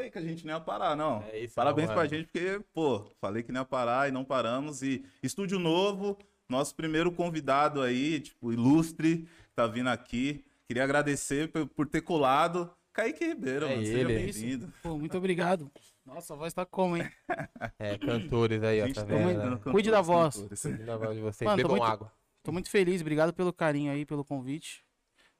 Falei que a gente não ia parar, não. É isso, Parabéns não, pra mano. gente, porque, pô, falei que não ia parar e não paramos. E estúdio novo, nosso primeiro convidado aí, tipo, ilustre, tá vindo aqui. Queria agradecer por, por ter colado. Kaique Ribeiro, É mano. Seja bem-vindo. Pô, muito obrigado. Nossa, a voz tá como, hein? É, cantores aí, ó, tá tá vendo? né? cantores, Cuide da voz. cantores. Cuida da voz de vocês, Mano, tô bebam muito- água. Tô muito feliz, obrigado pelo carinho aí, pelo convite.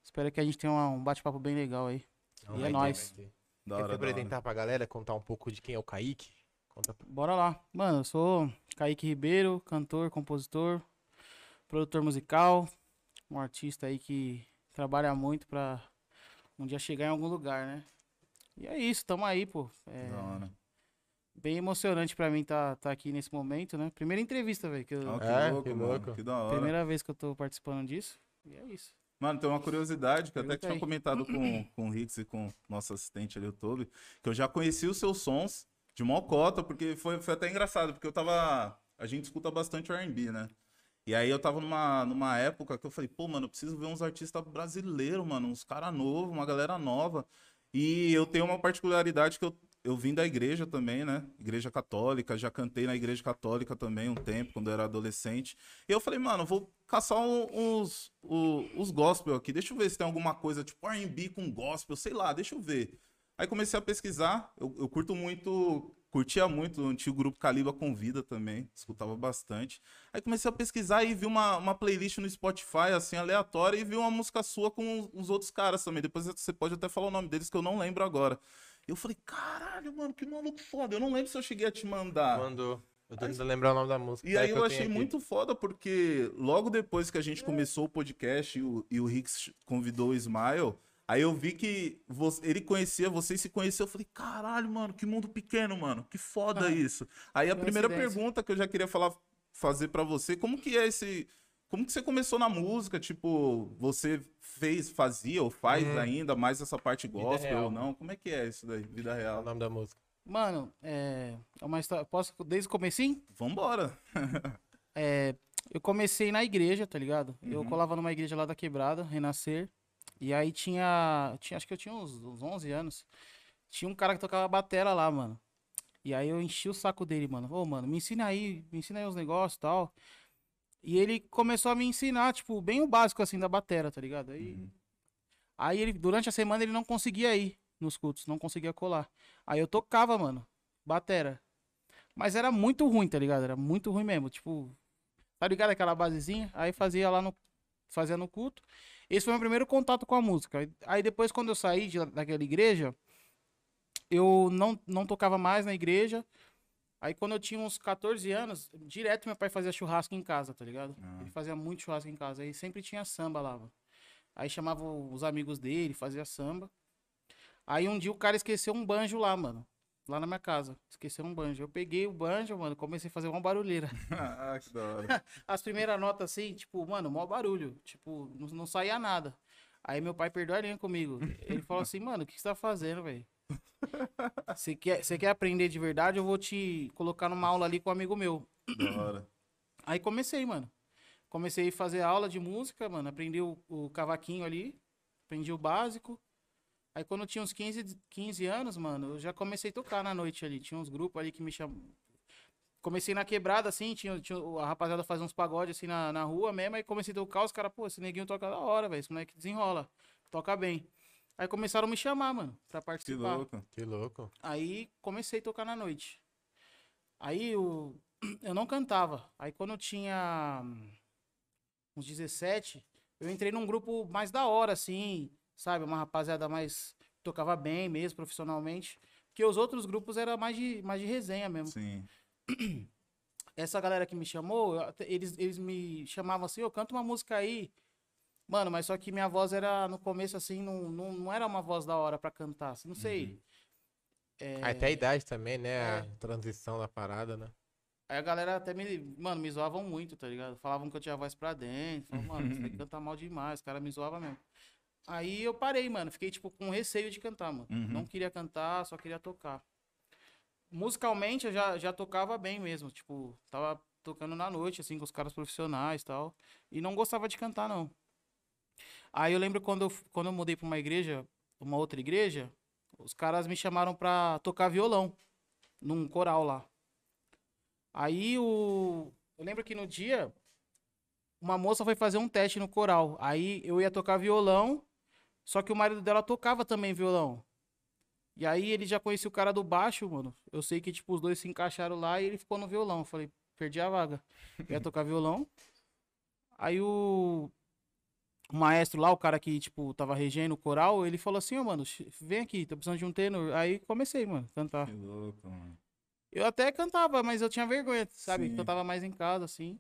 Espero que a gente tenha um bate-papo bem legal aí. Não, E é nóis. ter. Da Quer hora, se apresentar pra galera, contar um pouco de quem é o Kaique? Conta pra... Bora lá. Mano, eu sou Kaique Ribeiro, cantor, compositor, produtor musical, um artista aí que trabalha muito pra um dia chegar em algum lugar, né? E é isso, tamo aí, pô. É Da hora. bem emocionante pra mim tá, tá aqui nesse momento, né? Primeira entrevista, velho. que eu- Ó, que É, louco, que louco. Que da hora. Primeira vez que eu tô participando disso. E é isso. Mano, tem uma curiosidade que eu até Pergunta tinha comentado com, com o Rix e com o nosso assistente ali, o Toby, que eu já conheci os seus sons de mocota, porque foi, foi até engraçado, porque eu tava. A gente escuta bastante RB, né? E aí eu tava numa, numa época que eu falei, pô, mano, eu preciso ver uns artistas brasileiros, mano, uns caras novos, uma galera nova. E eu tenho uma particularidade que eu, eu vim da igreja também, né? Igreja católica, já cantei na igreja católica também um tempo, quando eu era adolescente. E eu falei, mano, vou caçar uns, o- os gospel aqui, deixa eu ver se tem alguma coisa tipo R&B com gospel, sei lá, deixa eu ver. Aí comecei a pesquisar, eu, eu curto muito, curtia muito o antigo grupo Caliba Convida também, escutava bastante. Aí comecei a pesquisar e vi uma, uma playlist no Spotify, assim, aleatória, e vi uma música sua com os outros caras também. Depois você pode até falar o nome deles que eu não lembro agora. E eu falei, caralho, mano, que maluco foda. Eu não lembro se eu cheguei a te mandar. Mandou. Eu tô tentando lembrar o nome da música. E aí que eu achei aqui. muito foda, porque logo depois que a gente começou o podcast e o, e o Rix convidou o Smile, aí eu vi que vo- ele conhecia, vocês se conheciam, eu falei, caralho, mano, que mundo pequeno, mano, que foda Ah, isso. Aí a primeira pergunta que eu já queria falar, fazer pra você, como que é esse... Como que você começou na música? Tipo, você fez, fazia ou faz Hum. ainda mais essa parte gospel real. ou não? Como é que é isso daí, vida É o real? nome da música. Mano, é, é uma história. Posso desde o comecinho? Vambora. É, eu comecei na igreja, tá ligado? Eu Uhum. colava numa igreja lá da Quebrada, Renascer. E aí tinha, tinha acho que eu tinha uns, uns 11 anos. Tinha um cara que tocava batera lá, mano. E aí eu enchi o saco dele, mano. Ô, mano, me ensina aí, me ensina aí os negócios e tal. E ele começou a me ensinar, tipo, bem o básico assim da batera, tá ligado? Aí, Uhum. aí ele, durante a semana ele não conseguia ir nos cultos, não conseguia colar. Aí eu tocava, mano, batera. Mas era muito ruim, tá ligado? Era muito ruim mesmo, tipo, tá ligado aquela basezinha? Aí fazia lá no fazia no culto. Esse foi o meu primeiro contato com a música. Aí- Aí depois quando eu saí de, daquela igreja, eu não, não tocava mais na igreja. Aí quando eu tinha uns 14 anos, direto meu pai fazia churrasco em casa, tá ligado? Ah. Ele fazia muito churrasco em casa. Aí sempre tinha samba lá. mano. Aí chamava os amigos dele, fazia samba. Aí um dia o cara esqueceu um banjo lá, mano. Lá na minha casa. Esqueceu um banjo. Eu peguei o banjo, mano, comecei a fazer uma barulheira. ah, que da hora. As primeiras notas assim, tipo, mano, mó barulho. Tipo, não, não saía nada. Aí meu pai perdeu a linha comigo. Ele falou assim, mano, o que você tá fazendo, velho? Você quer, você quer aprender de verdade? Eu vou te colocar numa aula ali com um amigo meu. Da hora. Aí comecei, mano. Comecei a fazer aula de música, mano. Aprendi o, o cavaquinho ali. Aprendi o básico. Aí quando eu tinha uns 15, 15 anos, mano, eu já comecei a tocar na noite ali. Tinha uns grupos ali que me chamam. Comecei na quebrada, assim, tinha, tinha a rapaziada fazia uns pagodes assim na, na rua mesmo. Aí comecei a tocar, os caras, pô, esse neguinho toca da hora, velho. Esse moleque desenrola. Toca bem. Aí começaram a me chamar, mano, pra Que participar. louco. Que louco. Aí comecei a tocar na noite. Aí eu, eu não cantava. Aí quando eu tinha hum, uns 17, eu entrei num grupo mais da hora, assim, sabe? Uma rapaziada mais. tocava bem mesmo, profissionalmente. Porque os outros grupos era mais de, mais de resenha mesmo. Sim. Essa galera que me chamou, eu eles, eles me chamavam assim, ô, canta uma música aí. Mano, mas só que minha voz era, no começo, assim, não, não, não era uma voz da hora pra cantar. assim, Não sei. É, Ah, Até a idade também, né? É. A transição da parada, né? Aí a galera até me, mano, me zoavam muito, tá ligado? Falavam que eu tinha voz pra dentro. Falavam, mano, você canta mal demais. Os caras me zoavam mesmo. Aí eu parei, mano. Fiquei, tipo, com receio de cantar, mano. Uhum. Não queria cantar, só queria tocar. Musicalmente eu já, já tocava bem mesmo. Tipo, tava tocando na noite, assim, com os caras profissionais e tal. E não gostava de cantar, não. Aí eu lembro quando eu, quando eu mudei pra uma igreja, uma outra igreja, os caras me chamaram pra tocar violão num coral lá. Aí o. Eu lembro que no dia, uma moça foi fazer um teste no coral. Aí eu ia tocar violão, só que o marido dela tocava também violão. E aí ele já conhecia o cara do baixo, mano. Eu sei que, tipo, os dois se encaixaram lá e ele ficou no violão. Eu falei, perdi a vaga. Eu ia tocar violão. Aí o, o maestro lá, o cara que, tipo, tava regendo o coral, ele falou assim, ó, mano, ch- vem aqui, tô precisando de um tenor. Aí comecei, mano, a cantar. Que louco, mano. Eu até cantava, mas eu tinha vergonha, sabe? Sim. Eu tava mais em casa, assim.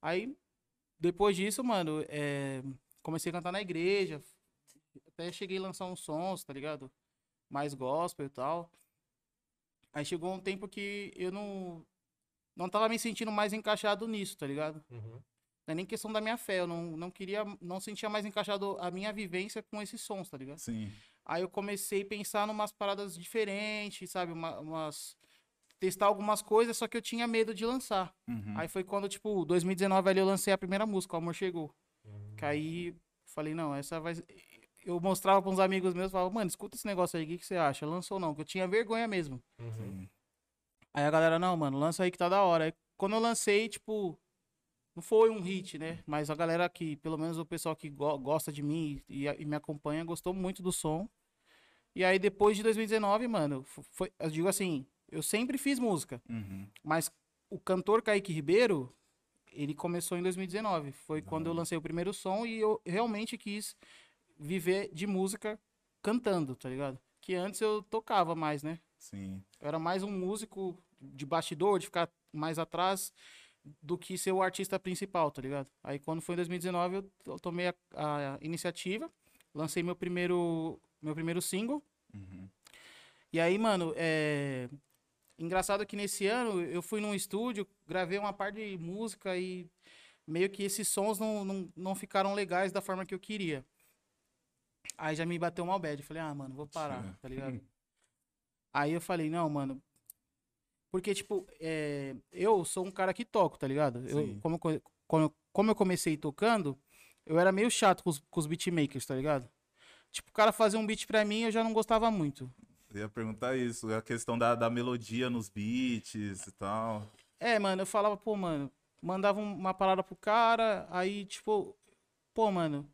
Aí, depois disso, mano, é, comecei a cantar na igreja. Até cheguei a lançar uns sons, tá ligado? Mais gospel e tal. Aí chegou um tempo que eu não. Não tava me sentindo mais encaixado nisso, tá ligado? Uhum. Não é nem questão da minha fé, eu não, não queria. Não sentia mais encaixado a minha vivência com esses sons, tá ligado? Sim. Aí eu comecei a pensar numas paradas diferentes, sabe? Uma- umas. Testar algumas coisas, só que eu tinha medo de lançar. Uhum. Aí foi quando, tipo, 2019 ali eu lancei a primeira música, O Amor Chegou. Uhum. Que aí falei, não, essa vai. Eu mostrava pra uns amigos meus, falava, mano, escuta esse negócio aí, o que, que você acha? Lançou ou não? Que eu tinha vergonha mesmo. Uhum. Aí a galera, não, mano, lança aí que tá da hora. Aí quando eu lancei, tipo, não foi um hit, né? Mas a galera que, pelo menos o pessoal que go- gosta de mim e, e me acompanha, gostou muito do som. E aí depois de 2019, mano, foi, eu digo assim, eu sempre fiz música, Uhum. mas o cantor Kaique Ribeiro, ele começou em 2019. Foi quando eu lancei o primeiro som e eu realmente quis viver de música cantando, tá ligado? Que antes eu tocava mais, né? Sim. Eu era mais um músico de bastidor, de ficar mais atrás do que ser o artista principal, tá ligado? Aí quando foi em 2019 eu, eu tomei a, a iniciativa, lancei meu primeiro meu primeiro single. Uhum. E aí, mano, é engraçado que nesse ano eu fui num estúdio, gravei uma parte de música e meio que esses sons não, não, não ficaram legais da forma que eu queria. Aí já me bateu uma bad, falei: "Ah, mano, vou parar", Sim. tá ligado? Aí eu falei, não, mano. Porque, tipo, é, eu sou um cara que toco, tá ligado? Eu, como, como, como eu comecei tocando, eu era meio chato com os, com os beatmakers, tá ligado? Tipo, o cara fazer um beat pra mim, eu já não gostava muito. Eu ia perguntar isso, a questão da, da melodia nos beats e tal. É, mano, eu falava, pô, mano, mandava um- uma palavra pro cara, aí, tipo, pô, mano,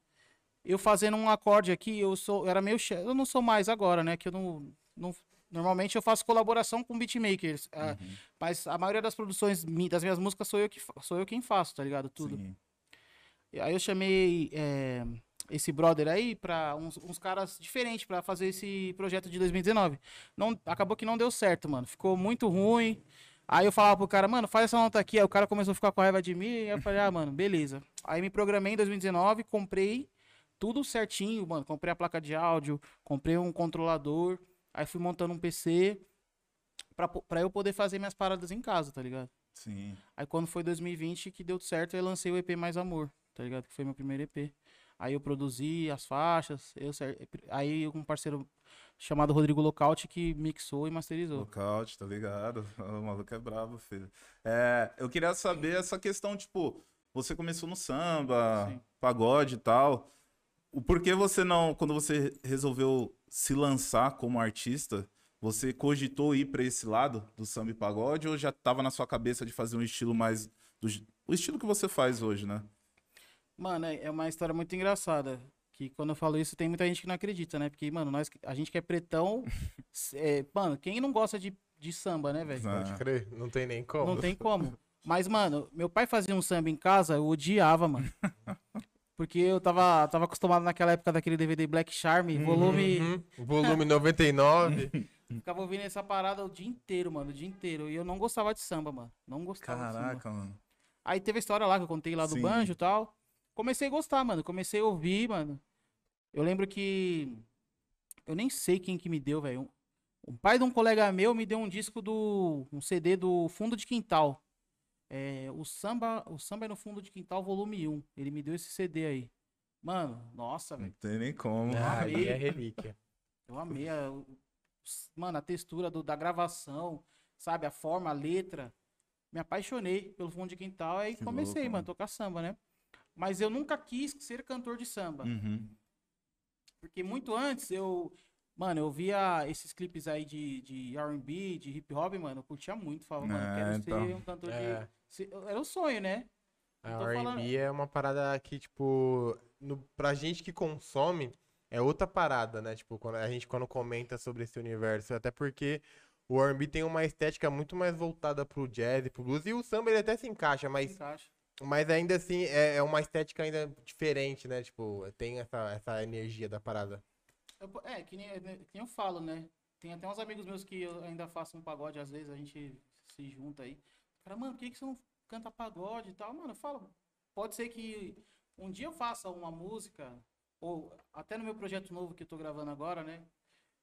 eu fazendo um acorde aqui, eu sou, eu era meio chato, eu não sou mais agora, né, que eu não, não normalmente eu faço colaboração com beatmakers, ah, Uhum. mas a maioria das produções das minhas músicas sou eu que sou eu quem faço, tá ligado, tudo. Sim. Aí eu chamei é, esse brother aí pra uns, uns caras diferentes pra fazer esse projeto de 2019. Não, acabou que não deu certo, mano. Ficou muito ruim. Aí eu falava pro cara, mano, faz essa nota aqui. Aí o cara começou a ficar com raiva de mim. E eu falei, ah, mano, beleza. Aí me programei em 2019, comprei tudo certinho, mano. Comprei a placa de áudio, comprei um controlador. Aí fui montando um PC pra, pra eu poder fazer minhas paradas em casa, tá ligado? Sim. Aí quando foi 2020 que deu certo, eu lancei o EP Mais Amor, tá ligado? Que foi meu primeiro EP. Aí eu produzi as faixas, eu aí um parceiro chamado Rodrigo Lockout que mixou e masterizou. Lockout, tá ligado? O maluco é brabo, filho. É, eu queria saber essa questão, tipo, você começou no samba, Sim. pagode e tal. O porquê você não, quando você resolveu se lançar como artista, você cogitou ir pra esse lado do samba e pagode ou já tava na sua cabeça de fazer um estilo mais do, o estilo que você faz hoje, né? Mano, é é uma história muito engraçada. Que quando eu falo isso, tem muita gente que não acredita, né? Porque, mano, nós, a gente que é pretão. é, mano, quem não gosta de, de samba, né, velho? Pode crer, não tem nem como. Não tem como. Mas, mano, meu pai fazia um samba em casa, eu odiava, mano. Porque eu tava, tava acostumado naquela época daquele DVD Black Charm, volume. Uhum. Volume 99. Ficava ouvindo essa parada o dia inteiro, mano, o dia inteiro. E eu não gostava de samba, mano. Não gostava de samba. Caraca, mano. Aí teve a história lá que eu contei lá do Sim. banjo e tal. Comecei a gostar, mano. Comecei a ouvir, mano. Eu lembro que. Eu nem sei quem que me deu, velho. Um, um pai de um colega meu me deu um disco do. um CD do Fundo de Quintal. É, o samba, o samba é no Fundo de Quintal, volume 1. Ele me deu esse CD aí. Mano, nossa, Não velho. tem nem como. Ah, amei. aí é relíquia. Eu amei. A, mano, a textura do- da gravação, sabe? A forma, a letra. Me apaixonei pelo fundo de quintal. Aí Que comecei, louco, mano, mano. tocar samba, né? Mas eu nunca quis ser cantor de samba. Uhum. Porque muito antes eu. Mano, eu via esses clipes aí de, de RB, de hip hop, mano, eu curtia muito. Falava, mano, eu É, quero então. ser um cantor É. de. Se- Era o sonho, né? A tô falando- R&B é uma parada que, tipo, no, pra gente que consome, é outra parada, né? Tipo, quando a gente quando comenta sobre esse universo, até porque o R&B tem uma estética muito mais voltada pro jazz e pro blues, e o samba ele até se encaixa, mas, Encaixa. mas ainda assim é, é uma estética ainda diferente, né? Tipo, tem essa, essa energia da parada. É, que nem, que nem eu falo, né? Tem até uns amigos meus que eu ainda faço um pagode, às vezes a gente se junta aí. Cara, mano, por que, que você não canta pagode e tal? Mano, eu falo, pode ser que um dia eu faça uma música, ou até no meu projeto novo que eu tô gravando agora, né?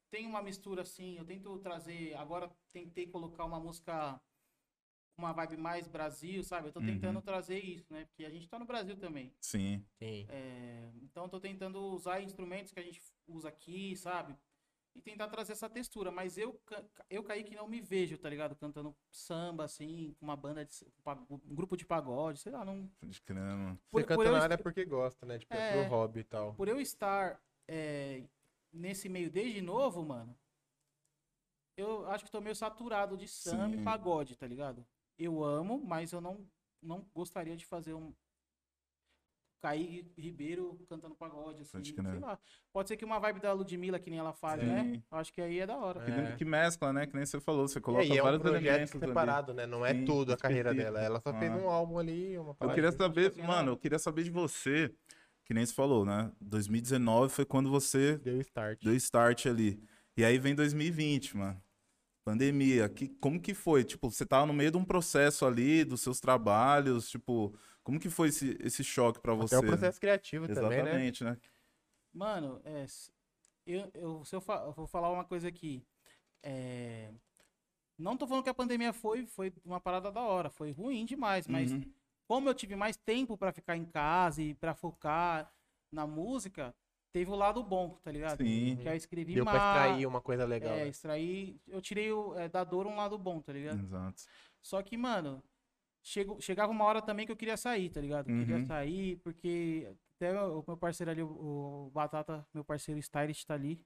Tem uma mistura assim, eu tento trazer, agora tentei colocar uma música, uma vibe mais Brasil, sabe? Eu tô Uhum. tentando trazer isso, né? Porque a gente tá no Brasil também. Sim. Sim. É, então eu tô tentando usar instrumentos que a gente usa aqui, sabe? E tentar trazer essa textura. Mas eu, eu caí que não me vejo, tá ligado? Cantando samba, assim, com uma banda de. um grupo de pagode, sei lá, não. Pode crer, mano. Por- Você por canta eu na est- área porque gosta, né? Tipo, é É. pro hobby e tal. Por eu estar é, nesse meio desde novo, mano, eu acho que tô meio saturado de samba Sim. e pagode, tá ligado? Eu amo, mas eu não, não gostaria de fazer um. Kaique Ribeiro cantando pagode, assim, Pode crer. sei lá. Pode ser que uma vibe da Ludmilla, que nem ela faz, Sim. né? Acho que aí é da hora. Que, É. que mescla, né? Que nem você falou. Você E coloca é um vários projeto elementos ali. separado, né? Não é Sim, tudo a carreira dela. Ela só fez Ah. um álbum ali, uma Eu queria saber, assim, mano, eu queria saber de você, que nem você falou, né? 2019 foi quando você Deu start. deu start ali. E aí vem 2020, mano. Pandemia. Que, como que foi? Tipo, você tava no meio de um processo ali, dos seus trabalhos, tipo, como que foi esse, esse choque pra você? Até o processo criativo né? também, né? Exatamente, né? Mano, é, eu, eu, se eu, fa- eu vou falar uma coisa aqui. É, não tô falando que a pandemia foi, foi uma parada da hora, foi ruim demais, mas Uhum. como eu tive mais tempo pra ficar em casa e pra focar na música, teve o lado bom, tá ligado? Sim. Que eu escrevi Deu pra mais. extrair uma coisa legal. É, né? extrair. Eu tirei o, é, da dor um lado bom, tá ligado? Exato. Só que, mano, chego, chegava uma hora também que eu queria sair, tá ligado? Eu Queria Uhum. sair, porque até o meu parceiro ali, o, o Batata, meu parceiro Stylist tá ali,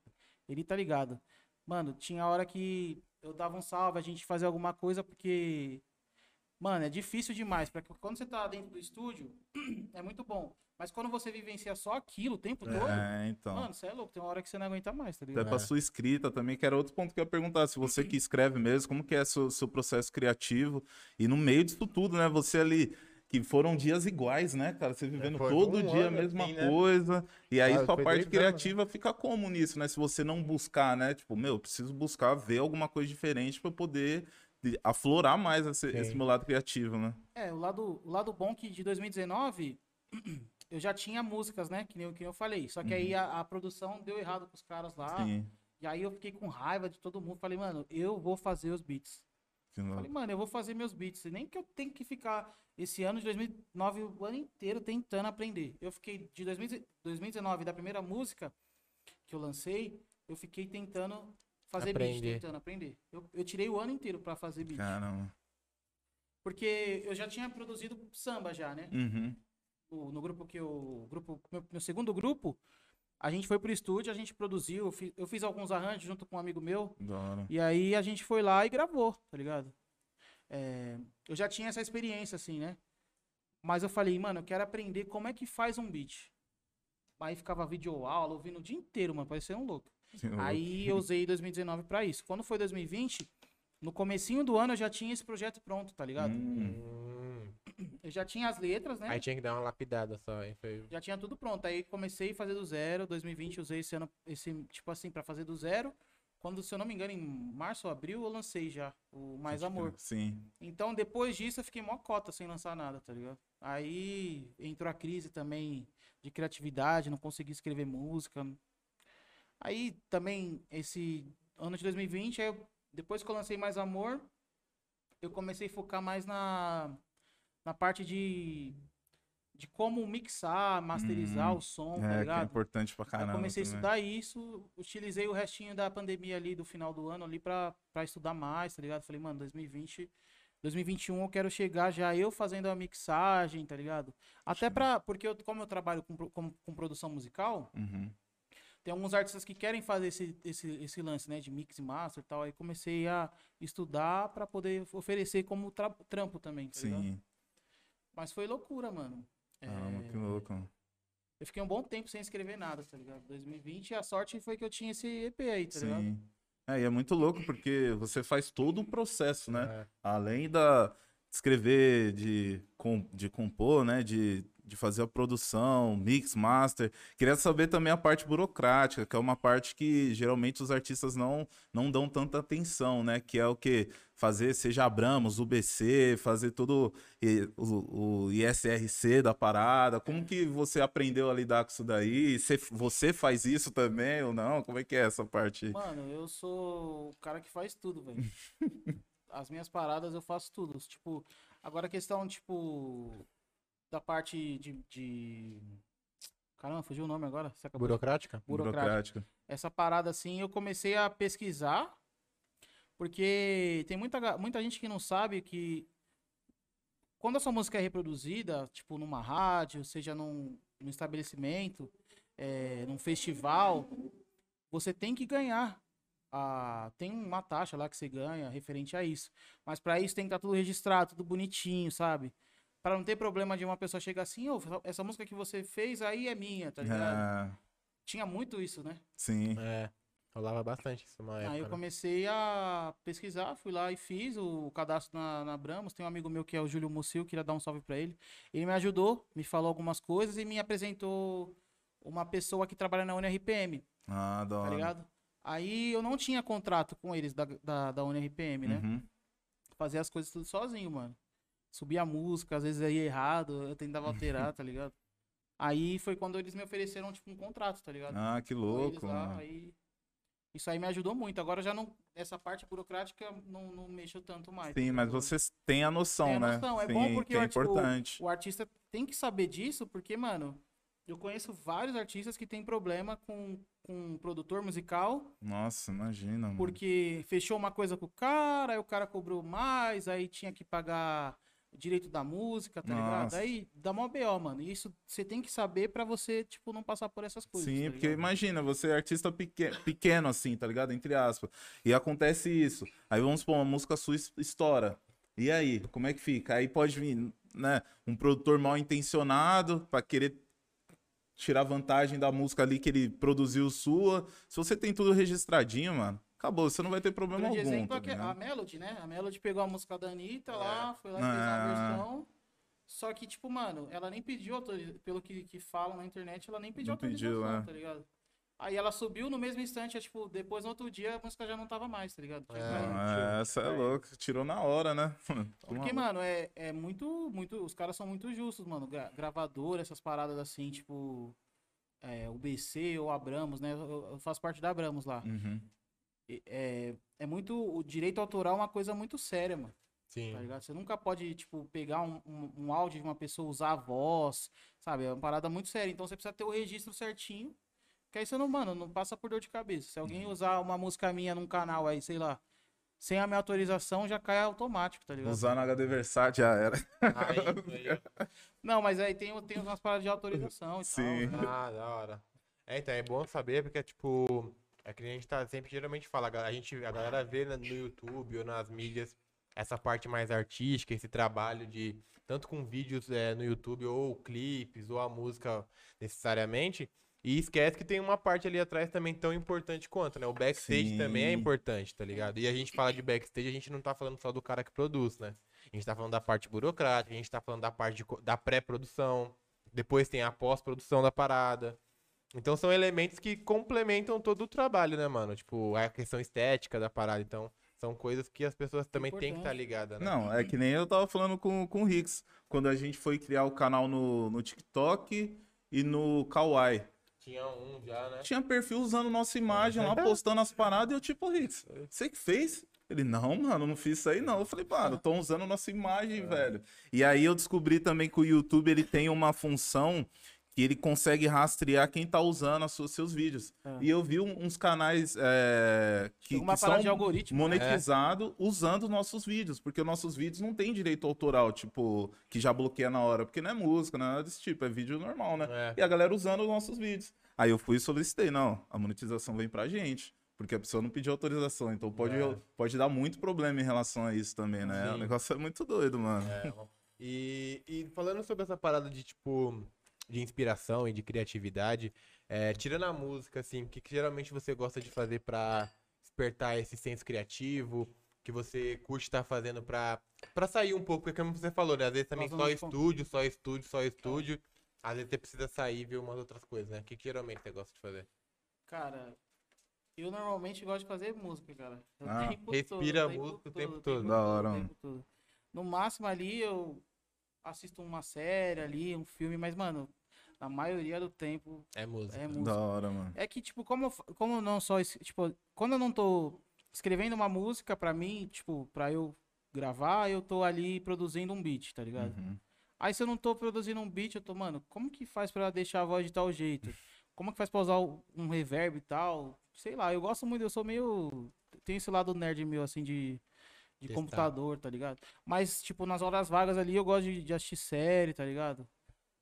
ele tá ligado. Mano, tinha hora que eu dava um salve, a gente fazia alguma coisa, porque, mano, é difícil demais. Pra, quando você tá dentro do estúdio, é muito bom. Mas quando você vivencia só aquilo o tempo todo, É, então. mano, você é louco, tem uma hora que você não aguenta mais, tá Até ligado? pra sua escrita também, que era outro ponto que eu ia perguntar. Se você que escreve mesmo, como que é seu, seu processo criativo? E no meio disso tudo, né? Você ali, que foram dias iguais, né, cara? Você vivendo foi todo um dia a mesma assim, né? coisa. E aí Ah, sua parte dois anos, né? criativa fica como nisso, né? Se você não buscar, né? Tipo, meu, preciso buscar ver alguma coisa diferente pra poder de- aflorar mais esse, esse meu lado criativo, né? É, o lado, o lado bom que de 2019 eu já tinha músicas, né? Que nem, eu- que eu falei. Só que aí a, a produção deu errado com os caras lá. Uhum. Sim. E aí eu fiquei com raiva de todo mundo. Falei, mano, eu vou fazer os beats. Falei, mano, eu vou fazer meus beats. E nem que eu tenho que ficar esse ano de 2009 o ano inteiro tentando aprender. Eu fiquei de 2000 2019, da primeira música que eu lancei, eu fiquei tentando fazer beat, Aprender. tentando aprender. Eu, eu tirei o ano inteiro pra fazer beat. Caramba. Porque eu já tinha produzido samba já, né? Uhum. o- no grupo que eu. Grupo, meu, meu segundo grupo, a gente foi pro estúdio, a gente produziu, eu fiz, eu fiz alguns arranjos junto com um amigo meu. E aí a gente foi lá e gravou, tá ligado? É, eu já tinha essa experiência, assim, né? Mas eu falei, mano, eu quero aprender como é que faz um beat. Aí ficava vídeo aula, ouvindo o dia inteiro, mano, parecia um louco. Aí eu usei 2019 pra isso. Quando foi 2020, no comecinho do ano eu já tinha esse projeto pronto, tá ligado? Hum. Eu já tinha as letras, né? Aí tinha que dar uma lapidada só. Hein? Foi... Já tinha tudo pronto. Aí comecei a fazer do zero. 2020 usei esse ano, esse, tipo assim, pra fazer do zero. Quando, se eu não me engano, em março ou abril, eu lancei já o Mais Amor. Sim. Então, depois disso, eu fiquei mó cota sem lançar nada, tá ligado? Aí entrou a crise também de criatividade, não consegui escrever música. Aí também, esse ano de 2020, aí eu- depois que eu lancei Mais Amor, eu comecei a focar mais na, na parte de, de como mixar, masterizar Hum, o som, tá É, que é ligado? importante pra caramba. eu comecei a também. estudar isso, utilizei o restinho da pandemia ali do final do ano ali pra, pra estudar mais, tá ligado? Falei, mano, 2020 2021 eu quero chegar já eu fazendo a mixagem, tá ligado? Até pra. Porque eu, como eu trabalho com, com, com produção musical, Uhum. Tem alguns artistas que querem fazer esse, esse, esse lance, né? De mix e master e tal. Aí comecei a estudar pra poder oferecer como tra- trampo também, tá ligado? Sim. Mas foi loucura, mano. É, Caramba, que louco. Eu fiquei um bom tempo sem escrever nada, tá ligado? 2020, a sorte foi que eu tinha esse EP aí, tá ligado? Sim. É, e é muito louco porque você faz todo o processo, né? É. Além da de escrever, de, com, de compor, né? De, de fazer a produção, mix, master. Queria saber também a parte burocrática, que é uma parte que geralmente os artistas não, não dão tanta atenção, né? Que é o que? Fazer, seja Abramos, UBC, fazer todo o, o ISRC da parada. Como que você aprendeu a lidar com isso daí? Você, você faz isso também ou não? Como é que é essa parte? Mano, eu sou o cara que faz tudo, velho. As minhas paradas eu faço tudo. Tipo, agora a questão, tipo, da parte de. de... Caramba, fugiu o nome agora? Você acabou de- Burocrática? burocrática. Essa parada assim, eu comecei a pesquisar, porque tem muita, muita gente que não sabe que quando a sua música é reproduzida, tipo numa rádio, seja num, num estabelecimento, é, num festival, você tem que ganhar. A, tem uma taxa lá que você ganha referente a isso. Mas pra isso tem que estar tudo registrado, tudo bonitinho, sabe? Pra não ter problema de uma pessoa chegar assim, ô, essa música que você fez aí é minha, tá ligado? Ah, Tinha muito isso, né? sim. É. Rolava bastante isso uma época. Aí eu né? comecei a pesquisar, fui lá e fiz o cadastro na, na Bramos. Tem um amigo meu que é o Júlio Mucil, queria dar um salve pra ele. Ele me ajudou, me falou algumas coisas e me apresentou uma pessoa que trabalha na UNRPM, Ah, da tá ligado? Aí eu não tinha contrato com eles da, da, da UNRPM, né? Uhum. Fazia as coisas tudo sozinho, mano. Subia a música, às vezes aí errado, eu tentava alterar, tá ligado? Aí foi quando eles me ofereceram, tipo, um contrato, tá ligado? Ah, que louco, lá, aí... Isso aí me ajudou muito. Agora já não. Essa parte burocrática não, não mexo tanto mais. Sim, mas entendeu? vocês têm a noção, Tem a né? noção, é Sim, bom porque que é o arti- o- importante. O artista tem que saber disso, porque, mano, eu conheço vários artistas que têm problema com, com um produtor musical, Nossa, imagina, mano. porque fechou uma coisa com o cara, aí o cara cobrou mais, aí tinha que pagar o direito da música, tá ligado? Nossa. Aí dá mó BO, mano. E isso você tem que saber pra você, tipo, não passar por essas coisas. Sim, tá porque ligado? imagina, você é artista peque- pequeno, assim, tá ligado? Entre aspas. E acontece isso. Aí vamos supor, uma música sua es- estoura. E aí, como é que fica? Aí pode vir, né, um produtor mal intencionado pra querer tirar vantagem da música ali que ele produziu sua. Se você tem tudo registradinho, mano, acabou, você não vai ter problema algum. exemplo tá é que a? Melody, né? A Melody pegou a música da Anitta É. lá, foi lá e fez uma Ah. versão. Só que, tipo, mano, ela nem pediu autorização. Pelo que, que falam na internet, ela nem pediu Não pediu, autorização, é. tá ligado? Aí ela subiu no mesmo instante, é, tipo, depois no outro dia a música já não tava mais, tá ligado? É. caído. Ah, essa é louca, tirou na hora, né? Porque, mano, é, é muito, muito. Os caras são muito justos, mano. Gra gravador, essas paradas assim, tipo. É, o BC ou Abramos, né? Eu, eu faço parte da Abramos lá. Uhum. É, é muito. O direito autoral é uma coisa muito séria, mano. Sim. Tá ligado? Você nunca pode, tipo, pegar um, um, um áudio de uma pessoa, usar a voz, sabe? É uma parada muito séria. Então você precisa ter o registro certinho. Que aí você não, mano, não passa por dor de cabeça. Se alguém usar uma música minha num canal aí, sei lá, sem a minha autorização, já cai automático, tá ligado? Usar no HD Versace já era. Aí. Não, mas aí tem, tem umas paradas de autorização e Sim. tal. né? Ah, da hora. É, então, é bom saber, porque, tipo, é que a gente tá sempre, geralmente fala, a gente, a galera vê no YouTube ou nas mídias essa parte mais artística, esse trabalho de, tanto com vídeos é, no YouTube, ou clipes, ou a música necessariamente, e esquece que tem uma parte ali atrás também tão importante quanto, né? O backstage também é Sim. importante, tá ligado? E a gente fala de backstage, a gente não tá falando só do cara que produz, né? A gente tá falando da parte burocrática, a gente tá falando da parte de da pré-produção, depois tem a pós-produção da parada. Então são elementos que complementam todo o trabalho, né, mano? Tipo, a questão estética da parada. Então, são coisas que as pessoas também têm que estar Importante. ligadas, né? Não, é que nem eu tava falando com, com o Rix, quando a gente foi criar o canal no, no TikTok e no Kawaii. Tinha um já, né? Tinha perfil usando nossa imagem lá, postando as paradas, e eu tipo, Rix, você que fez? Ele, não, mano, não fiz isso aí não. Eu falei, mano, tô usando nossa imagem, velho. E aí eu descobri também que o YouTube, ele tem uma função que ele consegue rastrear quem tá usando os seus vídeos. É. E eu vi um- uns canais é, que, que parada são de algoritmo. né? monetizados usando nossos vídeos, porque os nossos vídeos não tem direito autoral, tipo, que já bloqueia na hora, porque não é música, não é nada desse tipo, é vídeo normal, né? É. E a galera usando os nossos vídeos. Aí eu fui e solicitei, não, a monetização vem pra gente. Porque a pessoa não pediu autorização, então pode, É. pode dar muito problema em relação a isso também, né? Sim. O negócio é muito doido, mano. É, e, e falando sobre essa parada de, tipo, de inspiração e de criatividade, é, tirando a música, assim, o que, que geralmente você gosta de fazer pra despertar esse senso criativo, que você curte estar fazendo pra, pra sair um pouco, porque como você falou, né? Às vezes também só estúdio, só estúdio, só estúdio. Às vezes você precisa sair e ver umas outras coisas, né? O que, que geralmente você gosta de fazer? Cara, eu normalmente gosto de fazer música, cara. O Ah, tempo respira todo, a música o tempo todo. Da hora, mano. tempo todo. No máximo ali eu assisto uma série ali, um filme, mas, mano, a maioria do tempo É música. é Da música. hora, mano. É que, tipo, como, eu como eu não só. Tipo, quando eu não tô escrevendo uma música pra mim, tipo, pra eu gravar, eu tô ali produzindo um beat, tá ligado? Uhum. Aí se eu não tô produzindo um beat, eu tô, mano, como que faz pra deixar a voz de tal jeito? Como que faz pra usar um reverb e tal? Sei lá, eu gosto muito, eu sou meio. Tenho esse lado nerd meu, assim, de, de Testar. computador, tá ligado? Mas, tipo, nas horas vagas ali eu gosto de, de assistir série, tá ligado?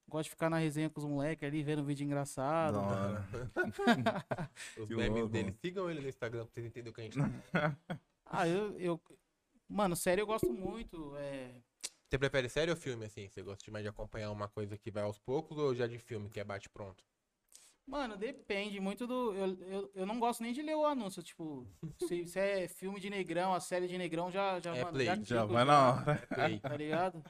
Gosto de ficar na resenha com os moleques ali, vendo vídeo engraçado. Da hora. Os Que memes louco, dele. Sigam ele no Instagram pra vocês entenderem o que a gente tá Ah, eu, eu. Mano, série eu gosto muito. É... Você prefere série ou filme, assim? Você gosta de mais de acompanhar uma coisa que vai aos poucos ou já de filme, que é bate-pronto? Mano, depende muito do. Eu, eu, eu não gosto nem de ler o anúncio. Tipo, se, se é filme de negrão, a série de negrão, já, já, É mano, play, já, Já vai na hora. Play. Tá ligado?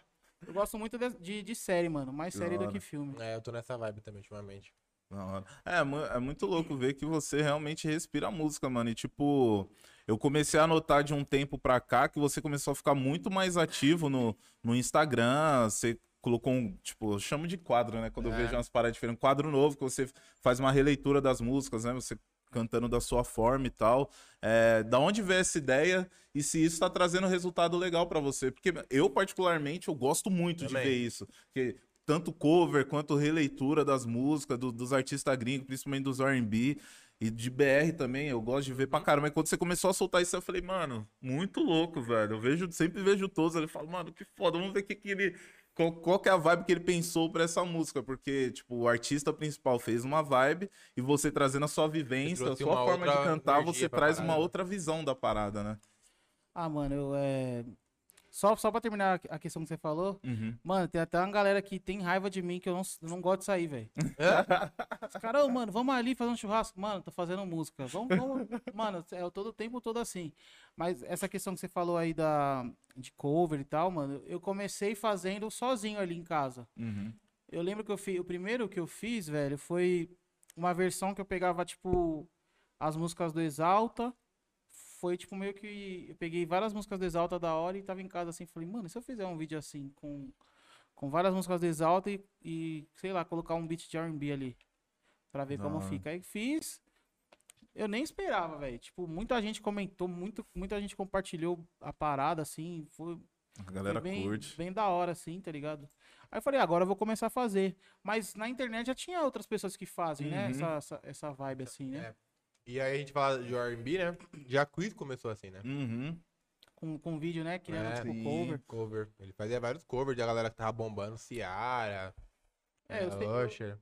Eu gosto muito de, de, de série, mano. Mais série do que filme. É, eu tô nessa vibe também ultimamente. Da hora. É, é muito louco ver que você realmente respira a música, mano. E tipo, eu comecei a notar de um tempo pra cá que você começou a ficar muito mais ativo no, no Instagram. Você colocou um, tipo, eu chamo de quadro, né? Quando eu É. vejo umas paradas diferentes. Um quadro novo que você faz uma releitura das músicas, né? Você cantando da sua forma e tal. É, da onde veio essa ideia e se isso tá trazendo resultado legal pra você? Porque eu, particularmente, eu gosto muito Também. de ver isso. Porque tanto cover quanto releitura das músicas, do- dos artistas gringos, principalmente dos R&B e de BR também, eu gosto de ver pra caramba. Mas quando você começou a soltar isso, eu falei, mano, muito louco, velho. Eu vejo, sempre vejo todos, ele fala, mano, que foda, vamos ver o que, que ele... Qual, qual que é a vibe que ele pensou pra essa música? Porque, tipo, o artista principal fez uma vibe e você trazendo a sua vivência, a sua forma de cantar, você traz uma outra visão da parada, né? Ah, mano, eu é. Só, só pra terminar a questão que você falou, Uhum. mano, tem até uma galera que tem raiva de mim que eu não, não gosto de sair, velho. Os caras, "Ô, mano, vamos ali fazer um churrasco. Mano, tô fazendo música. Vamos, vamos. Mano, é todo o tempo todo assim. Mas essa questão que você falou aí da, de cover e tal, mano, eu comecei fazendo sozinho ali em casa. Uhum. Eu lembro que eu fiz. O primeiro que eu fiz, velho, foi uma versão que eu pegava, tipo, as músicas do Exalta. Foi, tipo, meio que. Eu peguei várias músicas do Exalta da hora e tava em casa assim. Falei, mano, e se eu fizer um vídeo assim, com, com várias músicas do Exalta e, e, sei lá, colocar um beat de RB ali. Pra ver Da como fica. Aí fiz. Eu nem esperava, velho. Tipo, muita gente comentou, muito, muita gente compartilhou a parada, assim. Foi, A galera bem, curte. bem da hora, assim, tá ligado? Aí eu falei, agora eu vou começar a fazer. Mas na internet já tinha outras pessoas que fazem, né? Uhum. Essa, essa, essa vibe, assim, né? É. E aí a gente fala de R&B, né? Já Quiz começou assim, né? Uhum. Com, com vídeo, né? Criando, É, tipo, sim. cover. Cover. Ele fazia vários covers de a galera que tava bombando. Ciara, É, é, eu Usher.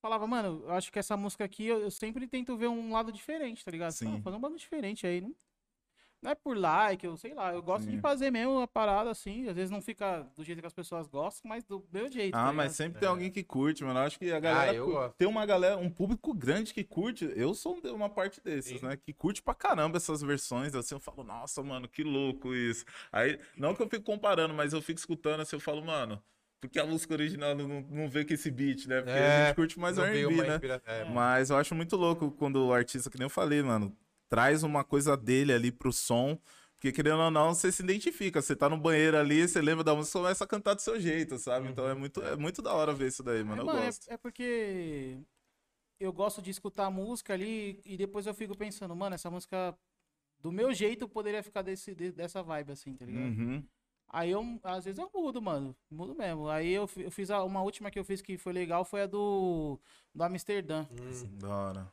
Falava, mano, eu acho que essa música aqui, eu, eu sempre tento ver um lado diferente, tá ligado? Sim. Fala, fazer um bagulho diferente aí, não... Não é por like, eu sei lá, eu gosto Sim. de fazer mesmo a parada assim, às vezes não fica do jeito que as pessoas gostam, mas do meu jeito. tá Ah, ligado? mas sempre tem É. alguém que curte, mano. Eu acho que a galera. Ah, eu gosto. Tem uma galera, um público grande que curte. Eu sou um uma parte desses, Sim. né? Que curte pra caramba essas versões. Assim, eu falo, nossa, mano, que louco isso. Aí, não que eu fico comparando, mas eu fico escutando assim, eu falo, mano, porque a música original não, não veio com esse beat, né? Porque a É, gente curte mais veio R&B, uma né? inspira- é, Mas eu acho muito louco quando o artista, que nem eu falei, mano, traz uma coisa dele ali pro som. Porque querendo ou não, você se identifica. Você tá no banheiro ali, você lembra da música, você começa a cantar do seu jeito, sabe? Então é muito, é muito da hora ver isso daí, mano. É, Eu mano, é- gosto. É, porque eu gosto de escutar a música ali e depois eu fico pensando, mano, essa música do meu jeito poderia ficar desse, de- dessa vibe assim, tá ligado? Uhum. Aí eu, às vezes eu mudo, mano. Mudo mesmo. Aí eu, eu fiz a, uma última que eu fiz que foi legal, foi a do, do Amsterdã. Hum, Da hora.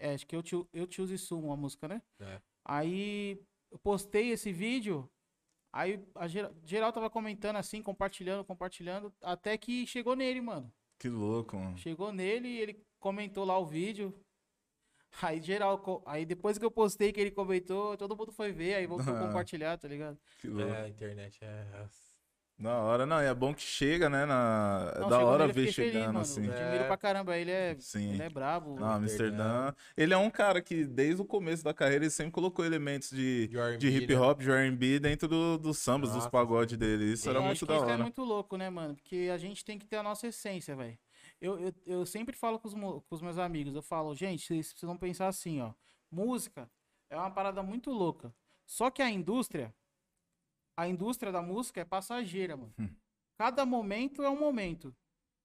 É, acho que eu te, eu te uso isso, uma música, né? É. Aí eu postei esse vídeo, aí a geral, geral tava comentando assim, compartilhando, compartilhando, até que chegou nele, mano. Que louco, mano. Chegou nele e ele comentou lá o vídeo. Aí geral, aí depois que eu postei que ele comentou, todo mundo foi ver, aí voltou a Ah. compartilhar, tá ligado? Que louco. é, a internet é. Da hora, não. e É bom que chega, né? Na... É Não, da hora ver fiquei feliz, chegando, mano. assim. Admiro É. pra caramba, ele é, Sim. ele é brabo. Não, Amsterdã. Ele é um cara que, desde o começo da carreira, ele sempre colocou elementos de, De de hip né? hop, de RB dentro do- dos sambas, dos Nossa, pagodes dele. Isso Eu era acho muito que da isso é hora. muito louco, né, mano? Porque a gente tem que ter a nossa essência, velho. Eu, eu, eu sempre falo com os, com os meus amigos, eu falo, gente, vocês precisam pensar assim, ó. Música é uma parada muito louca. Só que a indústria, a indústria da música é passageira, mano. Hum. Cada momento é um momento.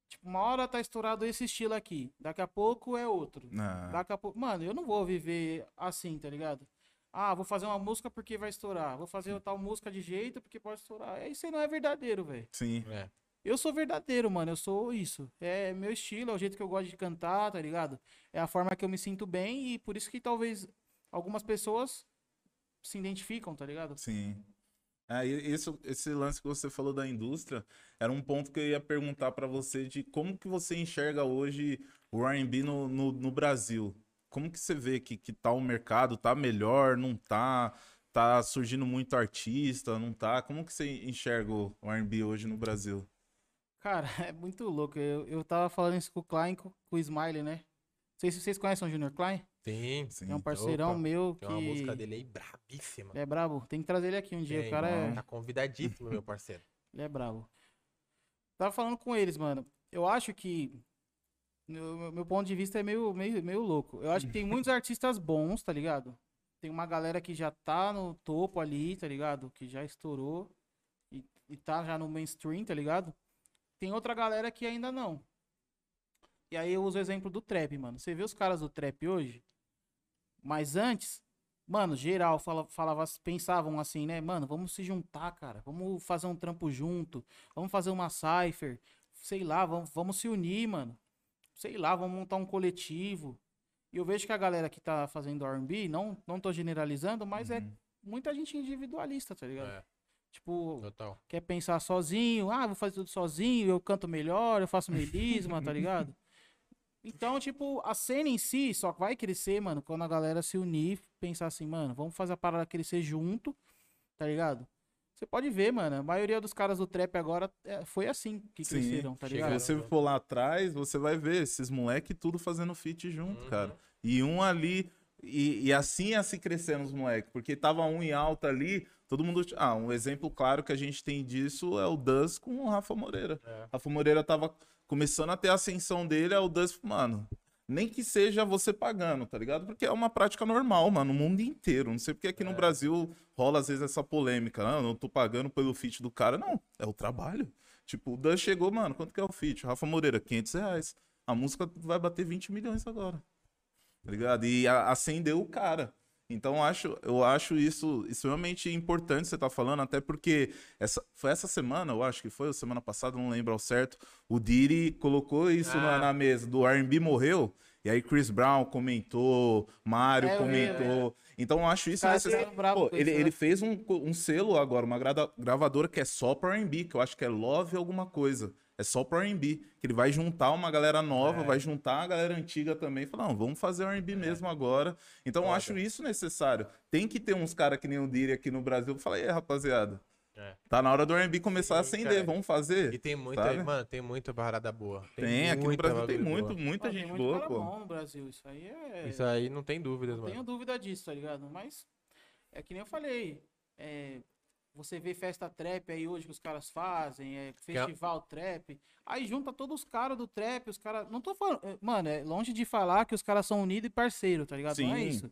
Tipo, uma hora tá estourado esse estilo aqui, daqui a pouco é outro. Ah, Daqui a pouco. Mano, eu não vou viver assim, tá ligado? Ah, vou fazer uma música porque vai estourar. Vou fazer tal música de jeito porque pode estourar. É, Isso aí não é verdadeiro, velho. sim. É. Eu sou verdadeiro, mano. Eu sou isso. É meu estilo, é o jeito que eu gosto de cantar, tá ligado? É a forma que eu me sinto bem e por isso que talvez algumas pessoas se identificam, tá ligado? Sim. Aí esse, lance que você falou da indústria era um ponto que eu ia perguntar pra você de como que você enxerga hoje o R&B no, no, no Brasil. Como que você vê que, que tá o mercado? Tá melhor? Não tá? Tá surgindo muito artista? Não tá? Como que você enxerga o R&B hoje no Brasil? Cara, é muito louco. Eu, eu tava falando isso com o Klein, com, com o Smiley, né? Não sei se vocês conhecem o Junior Klein. Sim. Sim. É um parceirão Opa, meu Tem uma música que dele aí brabíssima. é brabo. Tem que trazer ele aqui um dia. Tem, o cara é. Tá convidadíssimo, meu parceiro. Ele é brabo. Tava falando com eles, mano. Eu acho que. Meu, meu ponto de vista é meio, meio, meio louco. Eu acho que tem muitos artistas bons, tá ligado? Tem uma galera que já tá no topo ali, tá ligado? Que já estourou. E, e tá já no mainstream, tá ligado? Tem outra galera que ainda não. E aí eu uso o exemplo do trap, mano. Você vê os caras do trap hoje? Mas antes, mano, geral fala, falava, pensavam assim, né? Mano, vamos se juntar, cara. Vamos fazer um trampo junto. Vamos fazer uma cipher. Sei lá, vamos, vamos se unir, mano. Sei lá, vamos montar um coletivo. E eu vejo que a galera que tá fazendo R&B, não, não tô generalizando, mas é Uhum. muita gente individualista, tá ligado? É, Tipo, total. quer pensar sozinho, ah, vou fazer tudo sozinho, eu canto melhor, eu faço melisma, tá ligado? Então, tipo, a cena em si só vai crescer, mano, quando a galera se unir, pensar assim, mano, vamos fazer a parada crescer junto, tá ligado? Você pode ver, mano, a maioria dos caras do trap agora é, foi assim que Sim, cresceram, tá Se ligado? você for lá atrás, você vai ver esses moleque tudo fazendo feat junto, Uhum. cara. E um ali. E, e assim ia se crescendo os moleques. Porque tava um em alta ali, todo mundo. Ah, um exemplo claro que a gente tem disso é o Duz com o Rafa Moreira. É. Rafa Moreira tava começando a ter a ascensão dele, é o Duz, mano. Nem que seja você pagando, tá ligado? Porque é uma prática normal, mano, no mundo inteiro. Não sei porque aqui no É. Brasil rola às vezes essa polêmica. Não, eu não tô pagando pelo feat do cara. Não, é o trabalho. Tipo, o Dan chegou, mano, quanto que é o feat? Rafa Moreira, 500 reais. A música vai bater 20 milhões agora. Tá ligado? E acendeu o cara. Então eu acho, eu acho isso extremamente importante você tá falando, até porque essa, foi essa semana, eu acho que foi, ou semana passada, não lembro ao certo, o Diri colocou isso na, Ah. na mesa, do R&B morreu, e aí Chris Brown comentou, Mário É, comentou. Então eu acho isso necessário. Pô, ele, isso, né? ele fez um, um selo agora, uma gravadora que é só pra R&B, que eu acho que é Love alguma coisa. É só pra R&B. Que ele vai juntar uma galera nova, É. vai juntar a galera antiga também. e Falar, não, vamos fazer R&B mesmo agora. Então eu acho isso necessário. Tem que ter uns caras que nem o Diri aqui no Brasil. Fala, aí, rapaziada. É. Tá na hora do R&B começar a Sim, acender. cara. Vamos fazer? E tem muita, Sabe? mano, tem muita parada boa. Tem, aqui no Brasil tem muito, boa. muita Ah, tem gente muito boa, cara pô. bom no Brasil, isso aí é... Isso aí não tem dúvidas, Não mano. tenho dúvida disso, tá ligado? Mas é que nem eu falei. é, você vê festa trap aí hoje que os caras fazem, é, festival trap. Aí junta todos os caras do trap, os caras. Não tô falando. é, Mano, é longe de falar que os caras são unidos e parceiro, tá ligado? Não é Sim. isso.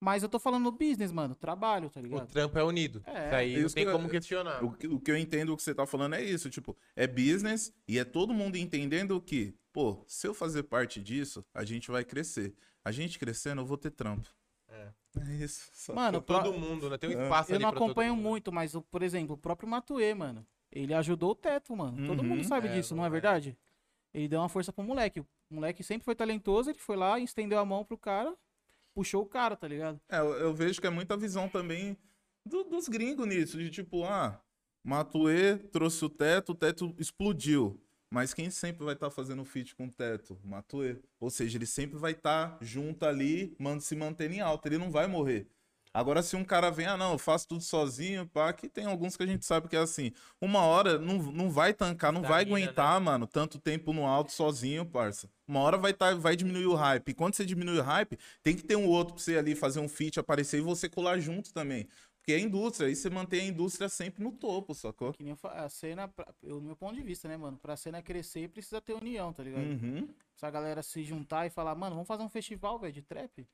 Mas eu tô falando do business, mano. Trabalho, tá O ligado? trampo é unido. É, Isso aí não isso tem que eu- como questionar. O que, o que eu entendo o que você tá falando é isso, tipo, é business e é todo mundo entendendo que, pô, se eu fazer parte disso, a gente vai crescer. A gente crescendo, eu vou ter trampo. É isso. Só- Mano, pro- todo mundo, né? Tem um É. espaço eu não acompanho muito, mas, o- por exemplo, o próprio Matuê, mano. Ele ajudou o teto, mano. Todo mundo Uhum. sabe É, disso, não é é. verdade? Ele deu uma força pro moleque. O moleque sempre foi talentoso, ele foi lá, estendeu a mão pro cara, puxou o cara, tá ligado? É, eu, eu vejo que é muita visão também do- dos gringos nisso, de tipo, ah, Matuê trouxe o teto, o teto explodiu. Mas quem sempre vai estar fazendo feat com o teto? Matuê. Ou seja, ele sempre vai estar junto ali, se mantendo em alta, ele não vai morrer. Agora, se um cara vem, ah, não, eu faço tudo sozinho, pá, que tem alguns que a gente sabe que é assim. Uma hora não, não vai tancar, não vai Estamina, aguentar, mano, tanto tempo no alto sozinho, parça. Uma hora vai, tá, vai diminuir o hype. E quando você diminui o hype, tem que ter um outro pra você ali fazer um feat, aparecer e você colar junto também. Porque é indústria, aí você mantém a indústria sempre no topo, sacou? Que nem a cena, no meu ponto de vista, né, mano? Pra cena crescer, precisa ter união, tá ligado? Uhum. Se a galera se juntar e falar, mano, vamos fazer um festival, velho, de trap.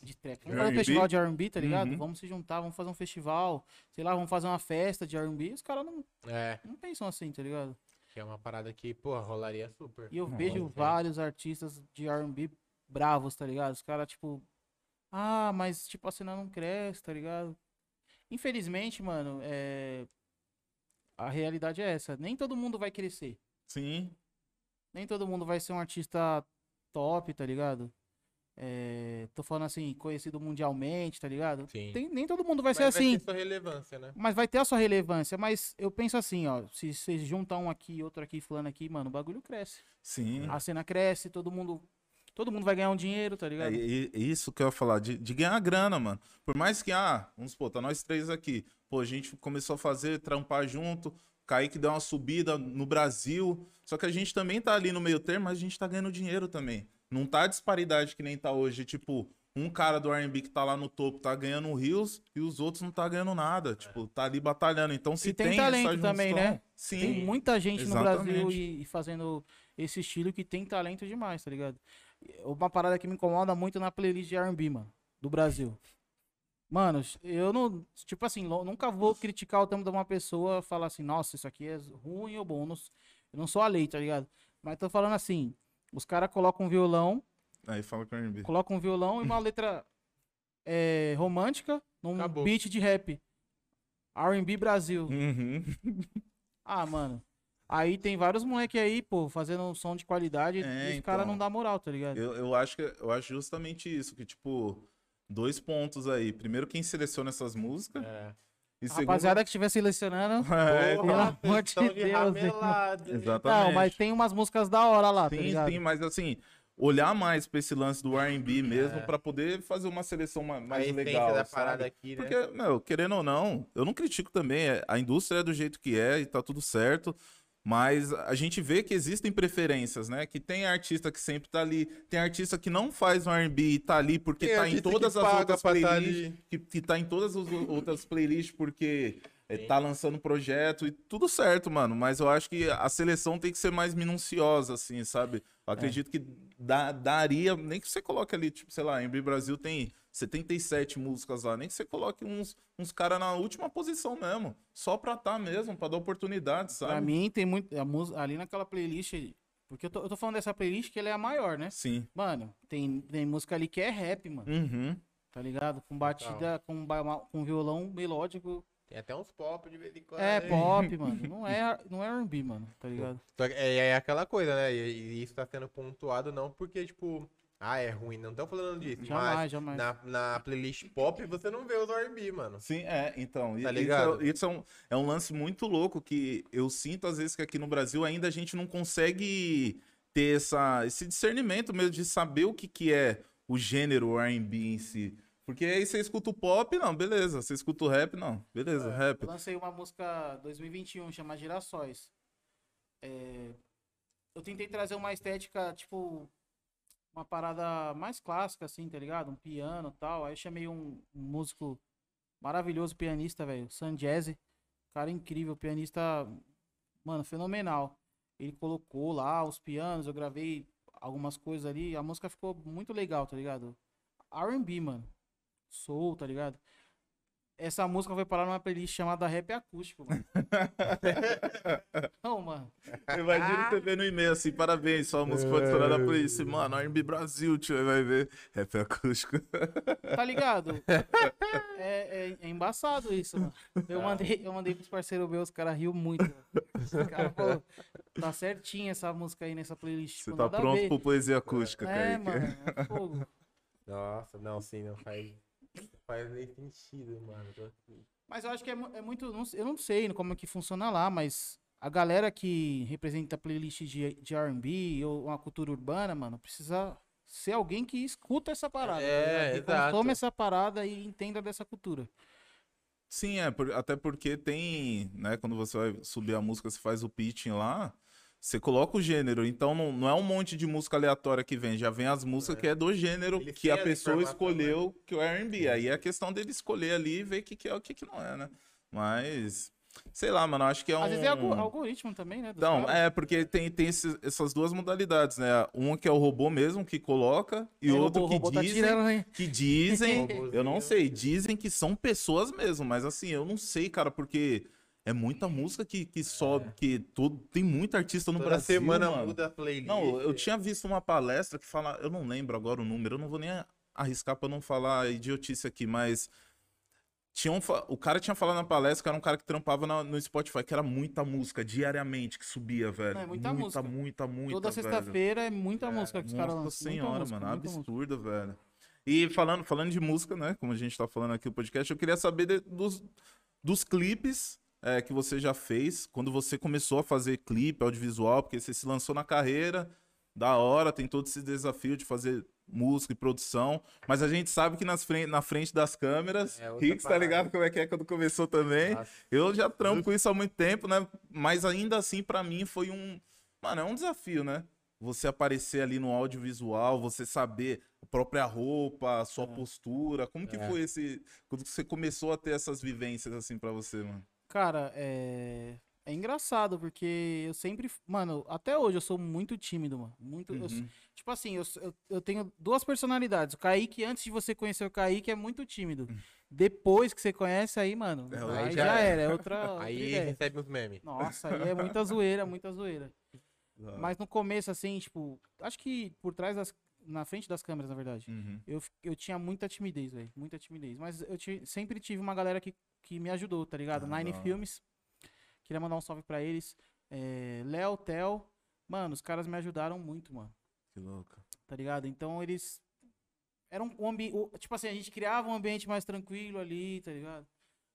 De trap. Vamos fazer um festival de R&B, tá ligado? Uhum. Vamos se juntar, vamos fazer um festival. Sei lá, vamos fazer uma festa de R&B. Os caras não, É, não pensam assim, tá ligado? que é uma parada que, pô, rolaria super. E eu Nossa, vejo velho. vários artistas de R&B bravos, tá ligado? Os caras, tipo... Ah, mas, tipo, a cena não cresce, tá ligado? Infelizmente, mano, é... A realidade é essa. Nem todo mundo vai crescer. Sim. Nem todo mundo vai ser um artista top, tá ligado? É, tô falando assim, conhecido mundialmente, tá ligado? Sim. Tem- nem todo mundo vai Mas ser assim, Vai ter sua relevância, né? mas vai ter a sua relevância. Mas eu penso assim, ó, se vocês juntam um aqui, outro aqui, fulano aqui, mano, o bagulho cresce. Sim. A cena cresce, todo mundo. Todo mundo vai ganhar um dinheiro, tá É, ligado? e- e isso que eu ia falar, de, de ganhar grana, mano. Por mais que, ah, vamos supor, tá nós três aqui. Pô, a gente começou a fazer, trampar junto. Kaique deu uma subida no Brasil. Só que a gente também tá ali no meio termo, mas a gente tá ganhando dinheiro também. Não tá a disparidade que nem tá hoje. Tipo, um cara do R&B que tá lá no topo tá ganhando rios e os outros não tá ganhando nada. Tipo, tá ali batalhando. Então, se E tem tem, talento também, né? Sim. Tem muita gente no Brasil exatamente. e, e fazendo esse estilo que tem talento demais, tá ligado? Uma parada que me incomoda muito na playlist de R&B, mano, do Brasil. Mano, eu não, tipo assim, nunca vou criticar o tempo de uma pessoa falar assim, nossa, isso aqui é ruim ou bom. Eu não, eu não sou a lei, tá ligado? Mas tô falando assim, os caras colocam um violão, Aí fala com R&B. colocam um violão e uma letra é, romântica num Acabou. beat de rap. R&B Brasil. Uhum. Ah, mano. Aí tem vários moleque aí, pô, fazendo um som de qualidade É, e os caras então. não dá moral, tá ligado? Eu, eu acho que eu acho justamente isso, que, tipo, dois pontos aí. Primeiro, quem seleciona essas músicas. É. E A segundo. Rapaziada que estiver selecionando. É, Pelo Porra, amor de Deus? Exatamente. Não, mas tem umas músicas da hora lá, tá Sim, ligado? sim, mas assim, olhar mais pra esse lance do R&B mesmo, É. pra poder fazer uma seleção ma- A mais essência legal, da parada aqui, né? Porque, meu, querendo ou não, eu não critico também, é- a indústria é do jeito que é e tá tudo certo, mas a gente vê que existem preferências, né? Que tem artista que sempre tá ali, tem artista que não faz um R&B e tá ali porque Tem tá em todas as outras tá playlists, que, que tá em todas as outras playlists porque é, Sim. tá lançando projeto e tudo certo, mano. Mas eu acho que a seleção tem que ser mais minuciosa, assim, sabe? Eu acredito que dá- daria, nem que você coloque ali, tipo, sei lá, em Brasil tem 77 músicas lá, nem que você coloque uns, uns caras na última posição mesmo. Só pra tá mesmo, pra dar oportunidade, sabe? Pra mim tem muito. Ali naquela playlist. Porque eu tô, eu tô falando dessa playlist que ela é a maior, né? Sim. Mano, tem, tem música ali que é rap, mano. Uhum. Tá ligado? Com batida, com, com violão melódico. Tem até uns pop de vez em quando. É pop, mano. Não é, não é R&B, mano. Tá ligado? Só que É, é aquela coisa, né? E, e isso tá sendo pontuado não porque, tipo, ah, é ruim. Não estão falando disso. Jamais, mas jamais. Na, na playlist pop você não vê os R&B, mano. Sim, é, então. Tá isso, ligado? é, isso é, um, é um lance muito louco que eu sinto, às vezes, que aqui no Brasil ainda a gente não consegue ter essa, esse discernimento mesmo de saber o que, que é o gênero R&B em si. Porque aí você escuta o pop, não, beleza. Você escuta o rap, não, beleza, rap. Eu lancei uma música 2021, chama Girassóis. É, Eu tentei trazer uma estética, tipo, uma parada mais clássica, assim, tá ligado? Um piano e tal. Aí eu chamei um, um músico maravilhoso, pianista, velho, San Jazzy. Cara incrível, pianista, mano, fenomenal. Ele colocou lá os pianos, eu gravei algumas coisas ali. A música ficou muito legal, tá ligado? R&B, mano. Soul, tá ligado? essa música foi parar numa playlist chamada Rap Acústico, mano. Não, mano. Imagina você ver no e-mail assim, parabéns, sua música foi adicionada na playlist. Mano, R&B Brasil, tio, vai ver. Rap acústico. Tá ligado? É, é- é embaçado isso, mano. Eu mandei, eu mandei pros parceiros meus, os caras riu muito. mano. Os caras falaram, tá certinho essa música aí nessa playlist. Você tipo, tá pronto pro poesia acústica, É, Kaique. mano. é fogo. Nossa, não, sim, não faz. Faz nem sentido, mano. Tô assim. Mas eu acho que é, é muito. não sei- eu não sei como é que funciona lá, mas a galera que representa a playlist de, de RB ou uma cultura urbana, mano, precisa ser alguém que escuta essa parada. É, tá ligado? que exato. consome essa parada e entenda dessa cultura. Sim, é, por- até porque tem, né, quando você vai subir a música, você faz o pitching lá, você coloca o gênero, então não, não é um monte de música aleatória que vem, já vem as músicas que é do gênero Eles que a pessoa escolheu que é o R&B, aí é a questão dele escolher ali e ver o que, que é o que, que não é, né? Mas, sei lá, mano, acho que é um... Às vezes é algo- algoritmo também, né? Então, caras. é, porque tem, tem esses- essas duas modalidades, né? Uma que é o robô mesmo, que coloca, e Aí o outro robô- o robô que tá dizem, tirando, né? que dizem, Robôzinho. eu não sei, dizem que são pessoas mesmo, mas assim, eu não sei, cara, porque é muita música que, que sobe, que todo, tem muito artista no Toda Brasil, semana mano. muda a playlist. Não, eu tinha visto uma palestra que fala, eu não lembro agora o número, eu não vou nem arriscar pra não falar idiotice aqui, mas tinha um o cara tinha falado na palestra que era um cara que trampava na- no Spotify, que era muita música diariamente que subia, velho. Não, é muita muita, música. muita, muita, Toda sexta-feira é muita música que os caras Nossa lançam. muita senhora, música, mano, absurdo, velho. E falando, falando de música, né? Como a gente tá falando aqui no podcast, eu queria saber de- dos, dos clipes é, que você já fez, quando você começou a fazer clipe, audiovisual, porque você se lançou na carreira, da hora, tem todo esse desafio de fazer música e produção, mas a gente sabe que nas fren- na frente das câmeras, É Ricks tá ligado como é que é quando começou também. Nossa. Eu já trampo com isso há muito tempo, né? Mas ainda assim, pra mim, foi um. Mano, é um desafio, né? Você aparecer ali no audiovisual, você saber a própria roupa, a sua É. postura. Como que É. foi esse. Quando você começou a ter essas vivências assim pra você, mano? Cara, é... é engraçado, porque eu sempre. Mano, até hoje eu sou muito tímido, mano. Muito. eu- Uhum. tipo assim, eu, eu, eu tenho duas personalidades. O Kaique, antes de você conhecer o Kaique, é muito tímido. Depois que você conhece, aí, mano, É, aí, aí já, já era. É outra. Aí recebe uns memes. Nossa, aí é muita zoeira, muita zoeira. Hora. Mas no começo, assim, tipo, acho que por trás das. Na frente das câmeras, na verdade. Uhum. Eu, eu tinha muita timidez, velho. Muita timidez. Mas eu sempre tive uma galera que, que me ajudou, tá ligado? Ah, Nine. Filmes. Queria mandar um salve pra eles. É, Léo, Tel. Mano, os caras me ajudaram muito, mano. Que louco. Tá ligado? Então eles. Era um, ambiente. Tipo assim, a gente criava um ambiente mais tranquilo ali, tá ligado?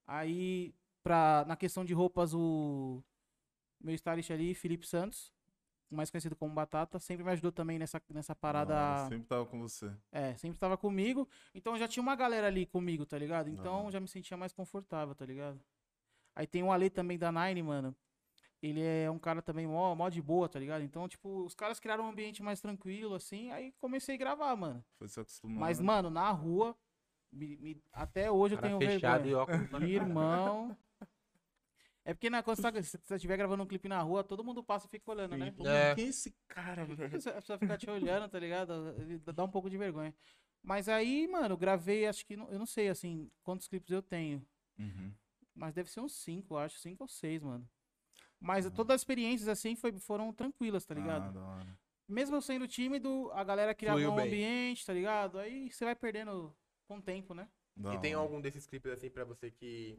Aí, pra, na questão de roupas, o meu stylist ali, Felipe Santos, mais conhecido como Batata, sempre me ajudou também nessa, nessa parada. Da hora, Sempre tava com você. É, sempre tava comigo. Então já tinha uma galera ali comigo, tá ligado? Então Aham. já me sentia mais confortável, tá ligado? Aí tem o Ale também da Nine, mano. Ele é um cara também mó, mó de boa, tá ligado? Então, tipo, os caras criaram um ambiente mais tranquilo, assim. Aí comecei a gravar, mano. Foi se acostumando. Mas, mano, na rua, me- me- até hoje eu Cara tenho fechado e vergonha. óculos na Irmão. É porque na, quando você, tá, se você estiver gravando um clipe na rua, todo mundo passa e fica olhando, né? Pô, É. Quem é esse cara, velho? A pessoa fica te olhando, tá ligado? Dá um pouco de vergonha. Mas aí, mano, eu gravei, acho que, não- eu não sei, assim, quantos clipes eu tenho. Uhum. Mas deve ser uns cinco, acho, cinco ou seis, mano. Mas Ah. todas as experiências, assim, foi, foram tranquilas, tá ligado? Ah. Mesmo eu sendo tímido, a galera criava Fluiu um bem. ambiente, tá ligado? Aí você vai perdendo com o tempo, né? Da E tem algum desses clipes assim pra você que.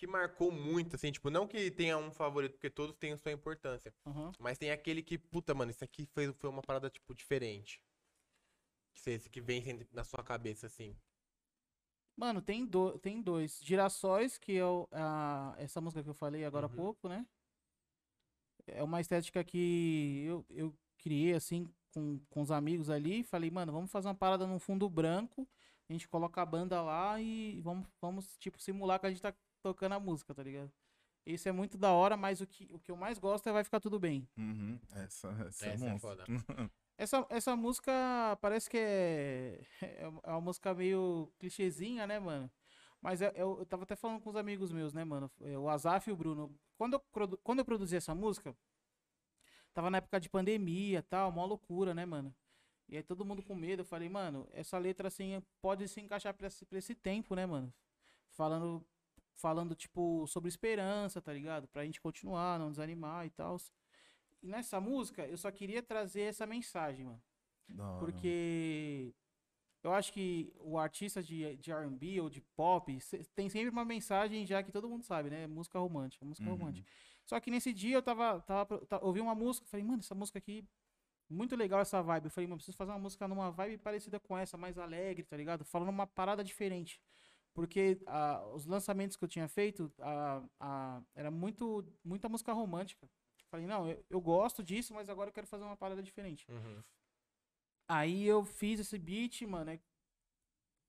Que marcou muito, assim, tipo, não que tenha um favorito, porque todos têm sua importância. Aham. Mas tem aquele que, puta, mano, isso aqui foi, foi uma parada, tipo, diferente. Que esse que vem na sua cabeça, assim. Mano, tem, do, tem dois. Girassóis, que é o- a, essa música que eu falei agora há Uhum. pouco, né? É uma estética que eu, eu criei, assim, com, com os amigos ali. Falei, mano, vamos fazer uma parada num fundo branco. A gente coloca a banda lá e vamos, vamos tipo, simular que a gente tá tocando a música, tá ligado? Isso é muito da hora, mas o que, o que eu mais gosto é Vai Ficar Tudo Bem. Uhum. Essa, essa, é Essa é monstro. foda. Essa, essa música parece que é, é uma- é uma música meio clichêzinha, né, mano? Mas é- eu, eu tava até falando com os amigos meus, né, mano? É, O Azaf e o Bruno. Quando eu, quando eu produzi essa música, tava na época de pandemia e tal, mó loucura, né, mano? E aí todo mundo com medo. Eu falei, mano, essa letra assim pode se encaixar pra esse, pra esse tempo, né, mano? falando, falando, tipo, sobre esperança, tá ligado? Pra gente continuar, não desanimar e tal. E nessa música, eu só queria trazer essa mensagem, mano. Hora. Porque eu acho que o artista de, de R&B ou de pop tem sempre uma mensagem já que todo mundo sabe, né? Música romântica, música Uhum. romântica. Só que nesse dia eu tava, tava, pro- ta- ouvi uma música, falei, mano, essa música aqui, muito legal essa vibe. Eu falei, mano, preciso fazer uma música numa vibe parecida com essa, mais alegre, tá ligado? Falando uma parada diferente. Porque ah, os lançamentos que eu tinha feito, ah, ah, era muito, muita música romântica. Falei, não, eu, eu gosto disso, mas agora eu quero fazer uma parada diferente. Uhum. Aí eu fiz esse beat, mano.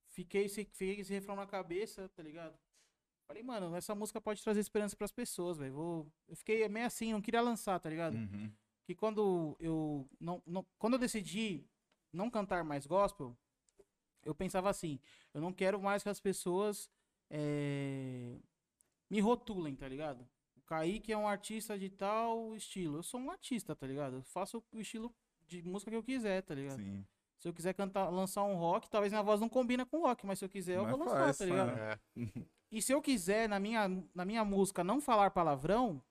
Fiquei esse, fiquei esse refrão na cabeça, tá ligado? Falei, mano, essa música pode trazer esperança pras pessoas, velho. Vou... Eu fiquei meio assim, não queria lançar, tá ligado? Uhum. Que quando eu não, não, quando eu decidi não cantar mais gospel, eu pensava assim, eu não quero mais que as pessoas eh, me rotulem, tá ligado? O Kaique é um artista de tal estilo. Eu sou um artista, tá ligado? Eu faço o estilo de música que eu quiser, tá ligado? Sim. Se eu quiser cantar, lançar um rock, talvez minha voz não combina com rock, mas se eu quiser, eu Mas vou lançar, faz, tá ligado? É. E se eu quiser, na minha, na minha música, não falar palavrão,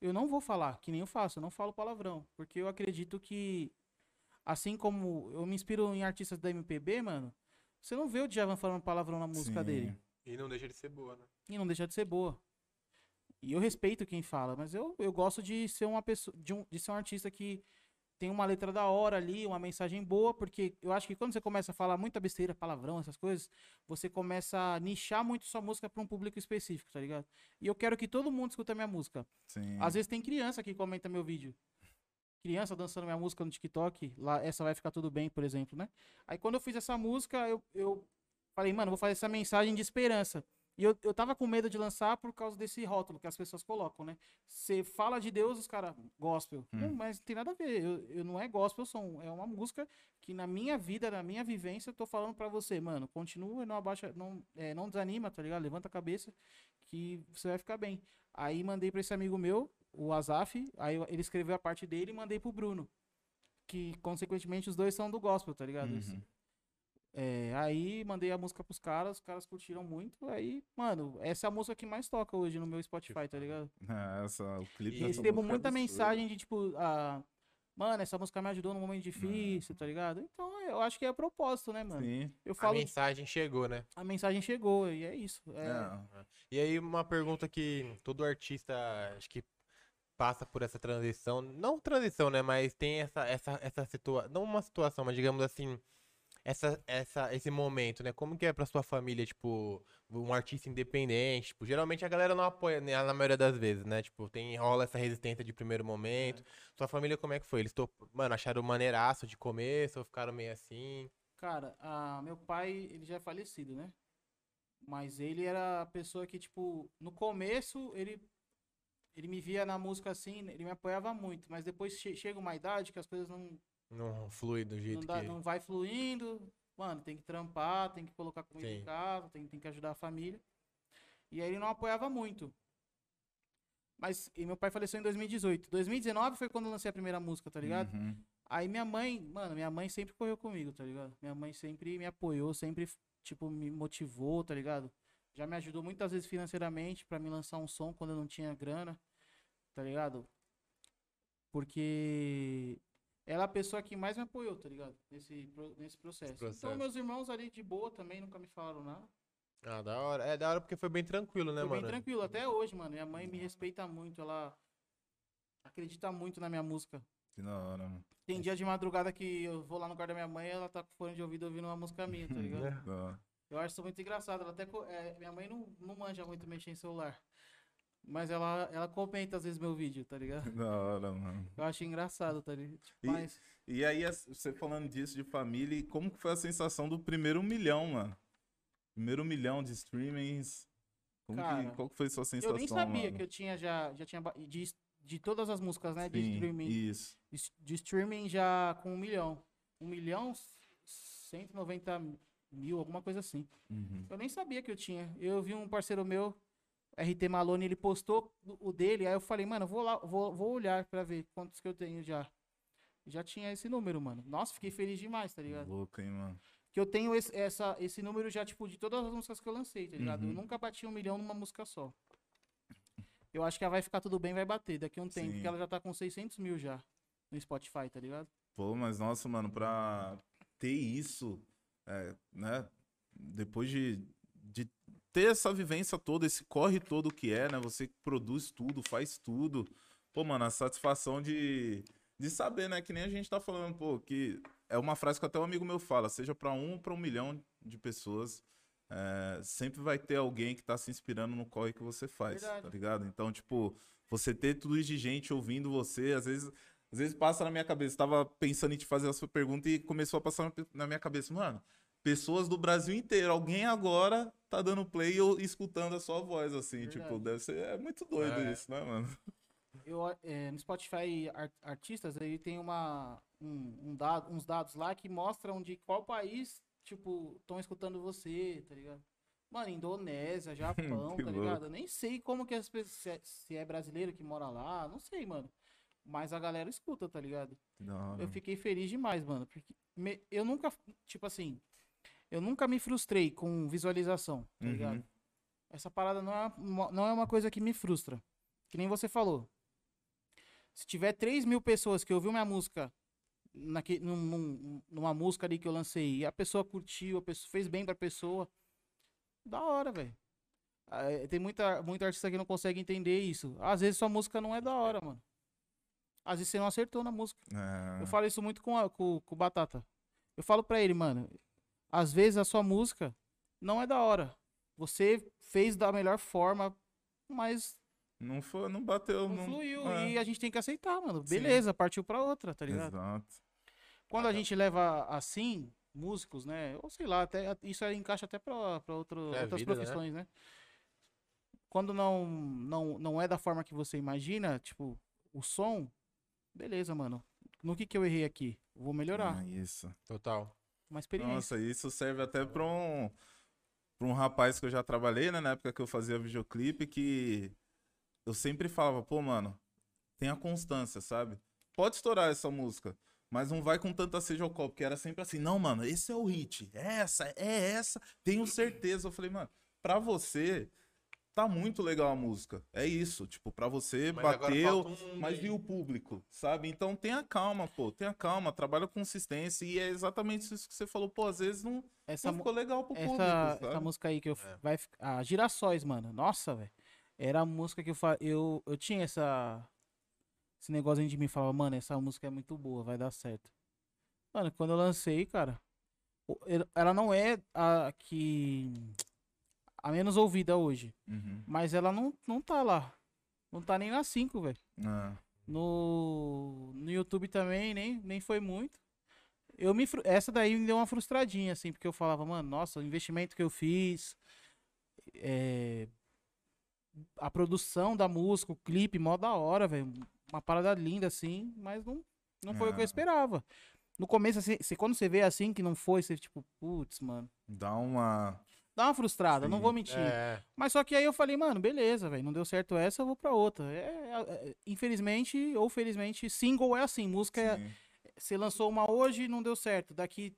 eu não vou falar, que nem eu faço, eu não falo palavrão. Porque eu acredito que, assim como eu me inspiro em artistas da MPB, mano, você não vê o Djavan falando palavrão na música Sim. dele. E não deixa de ser boa, né? E não deixa de ser boa. E eu respeito quem fala, mas eu, eu gosto de ser uma pessoa, de, um, de ser um artista que tem uma letra da hora ali, uma mensagem boa, porque eu acho que quando você começa a falar muita besteira, palavrão, essas coisas, você começa a nichar muito sua música para um público específico, tá ligado? E eu quero que todo mundo escuta minha música. Sim. Às vezes tem criança que comenta meu vídeo. Criança dançando minha música no TikTok, lá essa vai ficar tudo bem, por exemplo, né? Aí quando eu fiz essa música, eu, eu falei, mano, vou fazer essa mensagem de esperança. E eu, eu tava com medo de lançar por causa desse rótulo que as pessoas colocam, né? Você fala de Deus, os caras, gospel. Hum. Não, mas não tem nada a ver. Eu, eu não é gospel, som. É uma música que na minha vida, na minha vivência, eu tô falando pra você, mano, continua, não abaixa, não, é, não desanima, tá ligado? Levanta a cabeça que você vai ficar bem. Aí mandei pra esse amigo meu, o Azaf, aí ele escreveu a parte dele e mandei pro Bruno. Que, consequentemente, os dois são do gospel, tá ligado? Uhum. É, aí mandei a música pros caras, os caras curtiram muito. Aí, mano, essa é a música que mais toca hoje no meu Spotify, tá ligado? É, essa, o clipe E recebo é muita mensagem de tipo, ah, mano, essa música me ajudou num momento difícil, tá ligado? Então eu acho que é propósito, né, mano? Sim. Eu A falo, mensagem chegou, né? a mensagem chegou e é isso. É, É. E aí, uma pergunta que todo artista acho que passa por essa transição. Não transição, né? Mas tem essa, essa, essa situação. Não uma situação, mas digamos assim. Essa, essa, esse momento, né? Como que é pra sua família, tipo, um artista independente? Tipo, geralmente a galera não apoia, né, na maioria das vezes, né? Tipo, tem, rola essa resistência de primeiro momento. Sua família, como é que foi? Eles, to... mano, acharam maneiraço de começo ou ficaram meio assim? Cara, ah, meu pai, ele já é falecido, né? Mas ele era a pessoa que, tipo, no começo, ele, ele me via na música assim, ele me apoiava muito. Mas depois che- chega uma idade que as coisas não, Não flui do jeito não, dá, que. não vai fluindo. Mano, tem que trampar, tem que colocar comida Sim. em casa, tem, tem que ajudar a família. E aí ele não apoiava muito. Mas e meu pai faleceu em 2018. 2019 foi quando eu lancei a primeira música, tá ligado? Uhum. Aí minha mãe, mano, minha mãe sempre correu comigo, tá ligado? Minha mãe sempre me apoiou, sempre, tipo, me motivou, tá ligado? Já me ajudou muitas vezes financeiramente pra me lançar um som quando eu não tinha grana, tá ligado? Porque ela é a pessoa que mais me apoiou, tá ligado? Nesse, nesse processo. Então processo. meus irmãos ali de boa também nunca me falaram nada. Ah, da hora. É da hora porque foi bem tranquilo, né, Foi mano? bem tranquilo, até hoje, mano. Minha mãe me respeita muito, ela acredita muito na minha música. Que da hora, mano. Tem dia de madrugada que eu vou lá no quarto da minha mãe e ela tá com fone de ouvido ouvindo uma música minha, tá ligado? É. Eu acho isso muito engraçado. Ela até, é, minha mãe não, não manja muito mexer em celular. Mas ela, ela comenta às vezes meu vídeo, tá ligado? Da hora, mano. Eu acho engraçado, tá ligado? Tipo, E- mas, E aí, você falando disso de família, como que foi a sensação do primeiro milhão, mano? Primeiro milhão de streamings. Como Cara, que, qual que foi a sua sensação, eu nem sabia mano? que eu tinha já, já tinha de, de todas as músicas, né, de Sim, streaming, Isso. de, de streaming já com um milhão. Um milhão, 190 mil, alguma coisa assim. Uhum. Eu nem sabia que eu tinha. Eu vi um parceiro meu, RT Malone, ele postou o dele, aí eu falei, mano, eu vou lá, vou, vou olhar pra ver quantos que eu tenho já. Já tinha esse número, mano. Nossa, fiquei feliz demais, tá ligado? Louco, hein, mano? que eu tenho esse, essa, esse número já, tipo, de todas as músicas que eu lancei, tá ligado? Eu Uhum. nunca bati um milhão numa música só. Eu acho que ela vai ficar tudo bem, vai bater daqui a um tempo, Sim. porque ela já tá com 600 mil já no Spotify, tá ligado? Pô, mas nossa, mano, pra ter isso, é, né? Depois de, de ter essa vivência toda, esse corre todo que é, né? Você produz tudo, faz tudo. Pô, mano, a satisfação de, de saber, né? Que nem a gente tá falando, pô, que é uma frase que até um amigo meu fala, seja pra um ou pra um milhão de pessoas, é, sempre vai ter alguém que tá se inspirando no corre que você faz, Verdade. tá ligado? Então, tipo, você ter tudo isso de gente ouvindo você, às vezes às vezes passa na minha cabeça, tava pensando em te fazer a sua pergunta e começou a passar na minha cabeça, mano, pessoas do Brasil inteiro, alguém agora tá dando play ou escutando a sua voz, assim, Verdade. tipo, deve ser, é muito doido É. isso, né, mano? Eu, é, no Spotify Ar- Artistas, ele tem uma, um, um dado, uns dados lá que mostram de qual país, tipo, estão escutando você, tá ligado? Mano, Indonésia, Japão, tá louco. ligado? Eu nem sei como que as pessoas, se é, se é brasileiro que mora lá, não sei, mano. Mas a galera escuta, tá ligado? Hora. Eu fiquei feliz demais, mano. Porque me- eu nunca, tipo assim, eu nunca me frustrei com visualização, tá Uhum. ligado? Essa parada não é, uma- não é uma coisa que me frustra. Que nem você falou. Se tiver 3 mil pessoas que ouviu minha música, naque, num- num- numa música ali que eu lancei, e a pessoa curtiu, a pessoa fez bem pra pessoa, da hora, velho. Tem muita, muita artista que não consegue entender isso. Às vezes sua música não é da hora, mano. Às vezes você não acertou na música. É, Eu falo isso muito com, a- com, com o Batata. Eu falo pra ele, mano, às vezes a sua música não é da hora. Você fez da melhor forma, mas não, foi, não bateu, não, não, fluiu. é. E a gente tem que aceitar, mano. Sim. Beleza, partiu pra outra, tá ligado? Exato. Quando a gente leva assim, músicos, né? Ou sei lá, até, isso aí encaixa até pra, pra outro, É, outras vida, né? profissões, né? Quando não, não, não é da forma que você imagina, tipo, o som, beleza, mano. No que que eu errei aqui? Vou melhorar. É isso. Total. Uma experiência. Nossa, isso serve até pra um, pra um rapaz que eu já trabalhei, né? Na época que eu fazia videoclipe, que eu sempre falava, pô, mano, tenha constância, sabe? Pode estourar essa música, mas não vai com tanta sede ao copo, porque era sempre assim, não, mano, esse é o hit, é essa, é essa, tenho certeza. Eu falei, mano, pra você, tá muito legal a música, é isso, tipo, pra você, Mas bateu, um mas e o público, sabe? Então tenha calma, pô, tenha calma, trabalha com consistência e é exatamente isso que você falou, pô, às vezes não, Essa, não ficou legal pro público, essa, sabe? essa música aí que eu. É. Vai, fi- a Girassóis, mano. Nossa, velho. Era a música que eu, fa... eu Eu tinha essa. Esse negócio de mim falava, mano, essa música é muito boa, vai dar certo. Mano, quando eu lancei, cara. Ela não é a que. A menos ouvida hoje. Uhum. Mas ela não, não tá lá. Não tá nem na 5, velho. Ah, No, no YouTube também, nem, nem foi muito. Eu me, essa daí me deu uma frustradinha, assim, porque eu falava, mano, nossa, o investimento que eu fiz, é, a produção da música, o clipe, mó da hora, velho. Uma parada linda, assim, mas não, não foi o que eu Ah. esperava. No começo, assim, quando você vê assim que não foi, você tipo, putz, mano. dá uma. Dá uma frustrada, não Sim. vou mentir. É, Mas só que aí eu falei, mano, beleza, velho, não deu certo essa, eu vou pra outra. É, é, é, infelizmente ou felizmente, single é assim, música é, Sim. você lançou uma hoje não deu certo. Daqui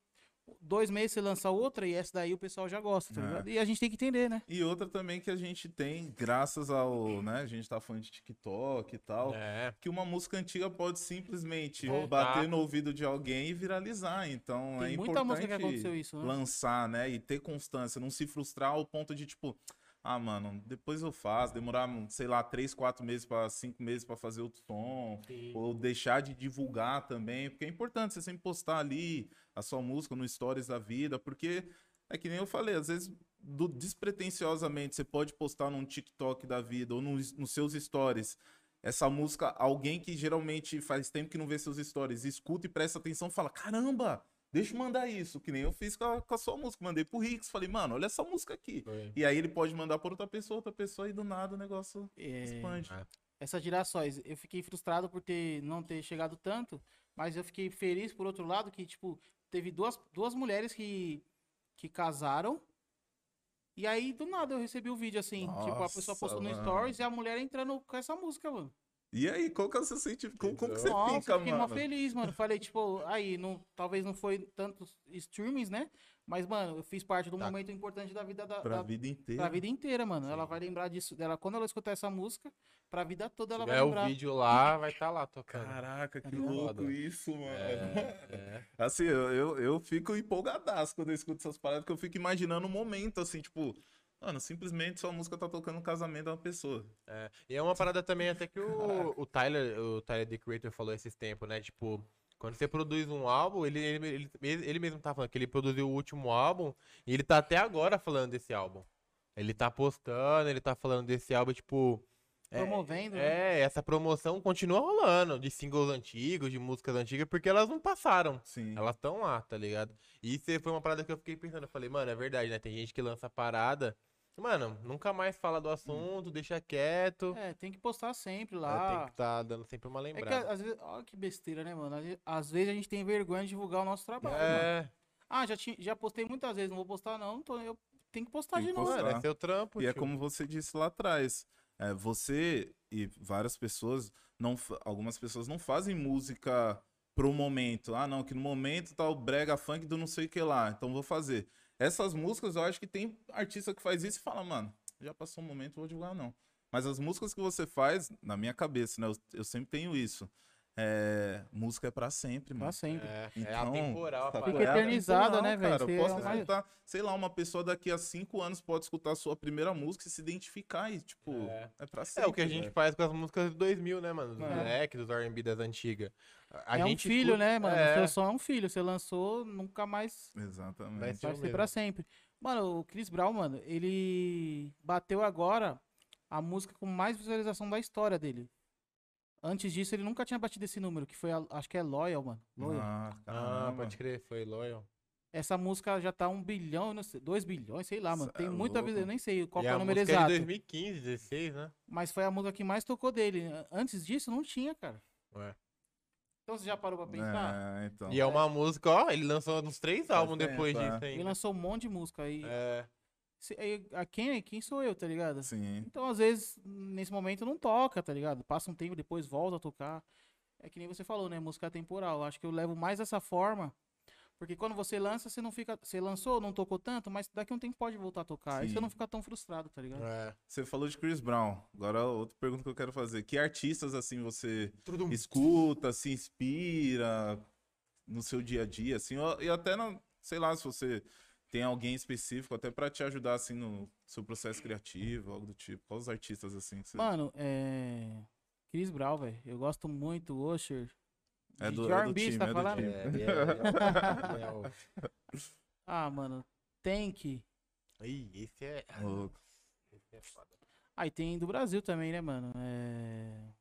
dois meses você lança outra e essa daí o pessoal já gosta, tá É. ligado? E a gente tem que entender, né? E outra também que a gente tem, graças ao, né, a gente tá falando de TikTok e tal, é. que uma música antiga pode simplesmente Voltar. bater no ouvido de alguém e viralizar. Então Tem é muita importante música que aconteceu isso, né? lançar, né, e ter constância, não se frustrar ao ponto de tipo, ah, mano, depois eu faço, demorar, sei lá, três, quatro meses para cinco meses para fazer outro som, Sim. ou deixar de divulgar também, porque é importante você sempre postar ali a sua música no stories da vida, porque é que nem eu falei, às vezes do- despretensiosamente você pode postar num TikTok da vida ou nos, nos seus stories essa música, alguém que geralmente faz tempo que não vê seus stories, escuta e presta atenção, fala: "Caramba, deixa eu mandar isso", que nem eu fiz com a, com a sua música, mandei pro Rix, falei: "Mano, olha essa música aqui". Foi. E aí ele pode mandar para outra pessoa, outra pessoa e do nada o negócio É, expande. essas girassóis, eu fiquei frustrado por ter não ter chegado tanto, mas eu fiquei feliz por outro lado que tipo teve duas, duas mulheres que que casaram e aí do nada eu recebi o vídeo assim, tipo a pessoa Nossa, postou no mano. stories e a mulher entrando com essa música, mano. E aí, qual que é o seu sentimento? Como, como que você Nossa, fica, eu fiquei mó mano? feliz, mano. Falei, tipo, aí, não, talvez não foi tantos streamings, né? Mas, mano, eu fiz parte de um Tá. momento importante da vida da, Pra da- vida inteira. pra vida inteira, mano. Ela Sim. vai lembrar disso dela. Quando ela escutar essa música, pra vida toda ela Se vai o lembrar. vídeo lá, vai estar lá tocando. Caraca, que ligado? louco isso, mano. É, é. Assim, eu, eu, eu fico empolgadaço quando eu escuto essas paradas, porque eu fico imaginando um momento, assim, tipo, mano, simplesmente sua música tá tocando no casamento de uma pessoa. É, E é uma parada também até que o, o Tyler, o Tyler The Creator falou esses tempos, né? Tipo, quando você produz um álbum, ele, ele, ele, ele mesmo tá falando que ele produziu o último álbum e ele tá até agora falando desse álbum. Ele tá postando, ele tá falando desse álbum, tipo. é- Promovendo, né? É, essa promoção continua rolando de singles antigos, de músicas antigas, porque elas não passaram. Sim. Elas estão lá, tá ligado? E isso foi uma parada que eu fiquei pensando. Eu falei, mano, é verdade, né? Tem gente que lança parada. Mano, nunca mais fala do assunto, deixa quieto. É, tem que postar sempre É, lá. tem que tá dando sempre uma É que lembrada. às vezes, olha que besteira, né, mano? Às vezes, a gente tem vergonha de divulgar o nosso trabalho. mano. É, Ah, já, já postei muitas vezes, não vou postar não, então eu tenho que postar Tem de que novo. postar. mano, é seu trampo, E é tio. como você disse lá atrás. é, você e várias pessoas, não, algumas pessoas não fazem música pro momento. Ah, não, que no momento tá o brega funk do não sei o que lá, então vou fazer. Essas músicas, eu acho que tem artista que faz isso e fala, mano, já passou um momento, vou divulgar não. Mas as músicas que você faz, na minha cabeça, né, eu, eu sempre tenho isso. É, música é pra sempre, mano. Pra sempre. É, é Então, atemporal a sacou? parada. Fica É eternizada, atemporal, né, velho? Eu é posso uma- escutar, sei lá, uma pessoa daqui a cinco anos pode escutar a sua primeira música e se identificar e, tipo, É. é, pra É sempre. o que a gente velho. faz com as músicas de 2000, né, mano? Dos É. moleques, dos R&B das antigas. A é um gente filho, escuta- né, mano? É, O seu som é um filho. Você lançou, nunca mais Exatamente. Vai ser vai o ser mesmo. pra sempre. Mano, o Chris Brown, mano, ele bateu agora a música com mais visualização da história dele. Antes disso, ele nunca tinha batido esse número, que foi, a- acho que é Loyal, mano. Loyal. Ah, Ah, caramba. pode crer, foi Loyal. Essa música já tá um bilhão, não sei, dois bilhões, sei lá, mano. Cê Tem é muita louco. vida, eu nem sei qual e que é o número exato. é de 2015, 16, né? Mas foi a música que mais tocou dele. Antes disso, não tinha, cara. É. Então você já parou pra pensar? É, então. E é uma música, ó, ele lançou uns três álbuns depois é. disso Ele lançou um monte de música aí. É, Se- aí, a quem, quem sou eu, tá ligado? Sim. Então, às vezes, nesse momento não toca, tá ligado? Passa um tempo, depois volta a tocar. É que nem você falou, né? Música temporal. Acho que eu levo mais dessa forma. Porque quando você lança, você não fica. Você lançou, não tocou tanto, mas daqui a um tempo pode voltar a tocar. Aí Sim. você não fica tão frustrado, tá ligado? é. Você falou de Chris Brown. Agora, outra pergunta que eu quero fazer. Que artistas, assim, você Tudo escuta, se inspira no seu dia a dia, assim? E até, na, sei lá, se você tem alguém específico, até pra te ajudar, assim, no seu processo criativo, algo do tipo. Quais os artistas, assim, que você... Mano, é. Chris Brown, velho. Eu gosto muito, Usher. É de do- de é do R&B, time, tá é do falando? É, é- é- é o- Ah, mano. Tank. Ih, esse é. Louco. Esse é foda. Aí tem do Brasil também, né, mano? É...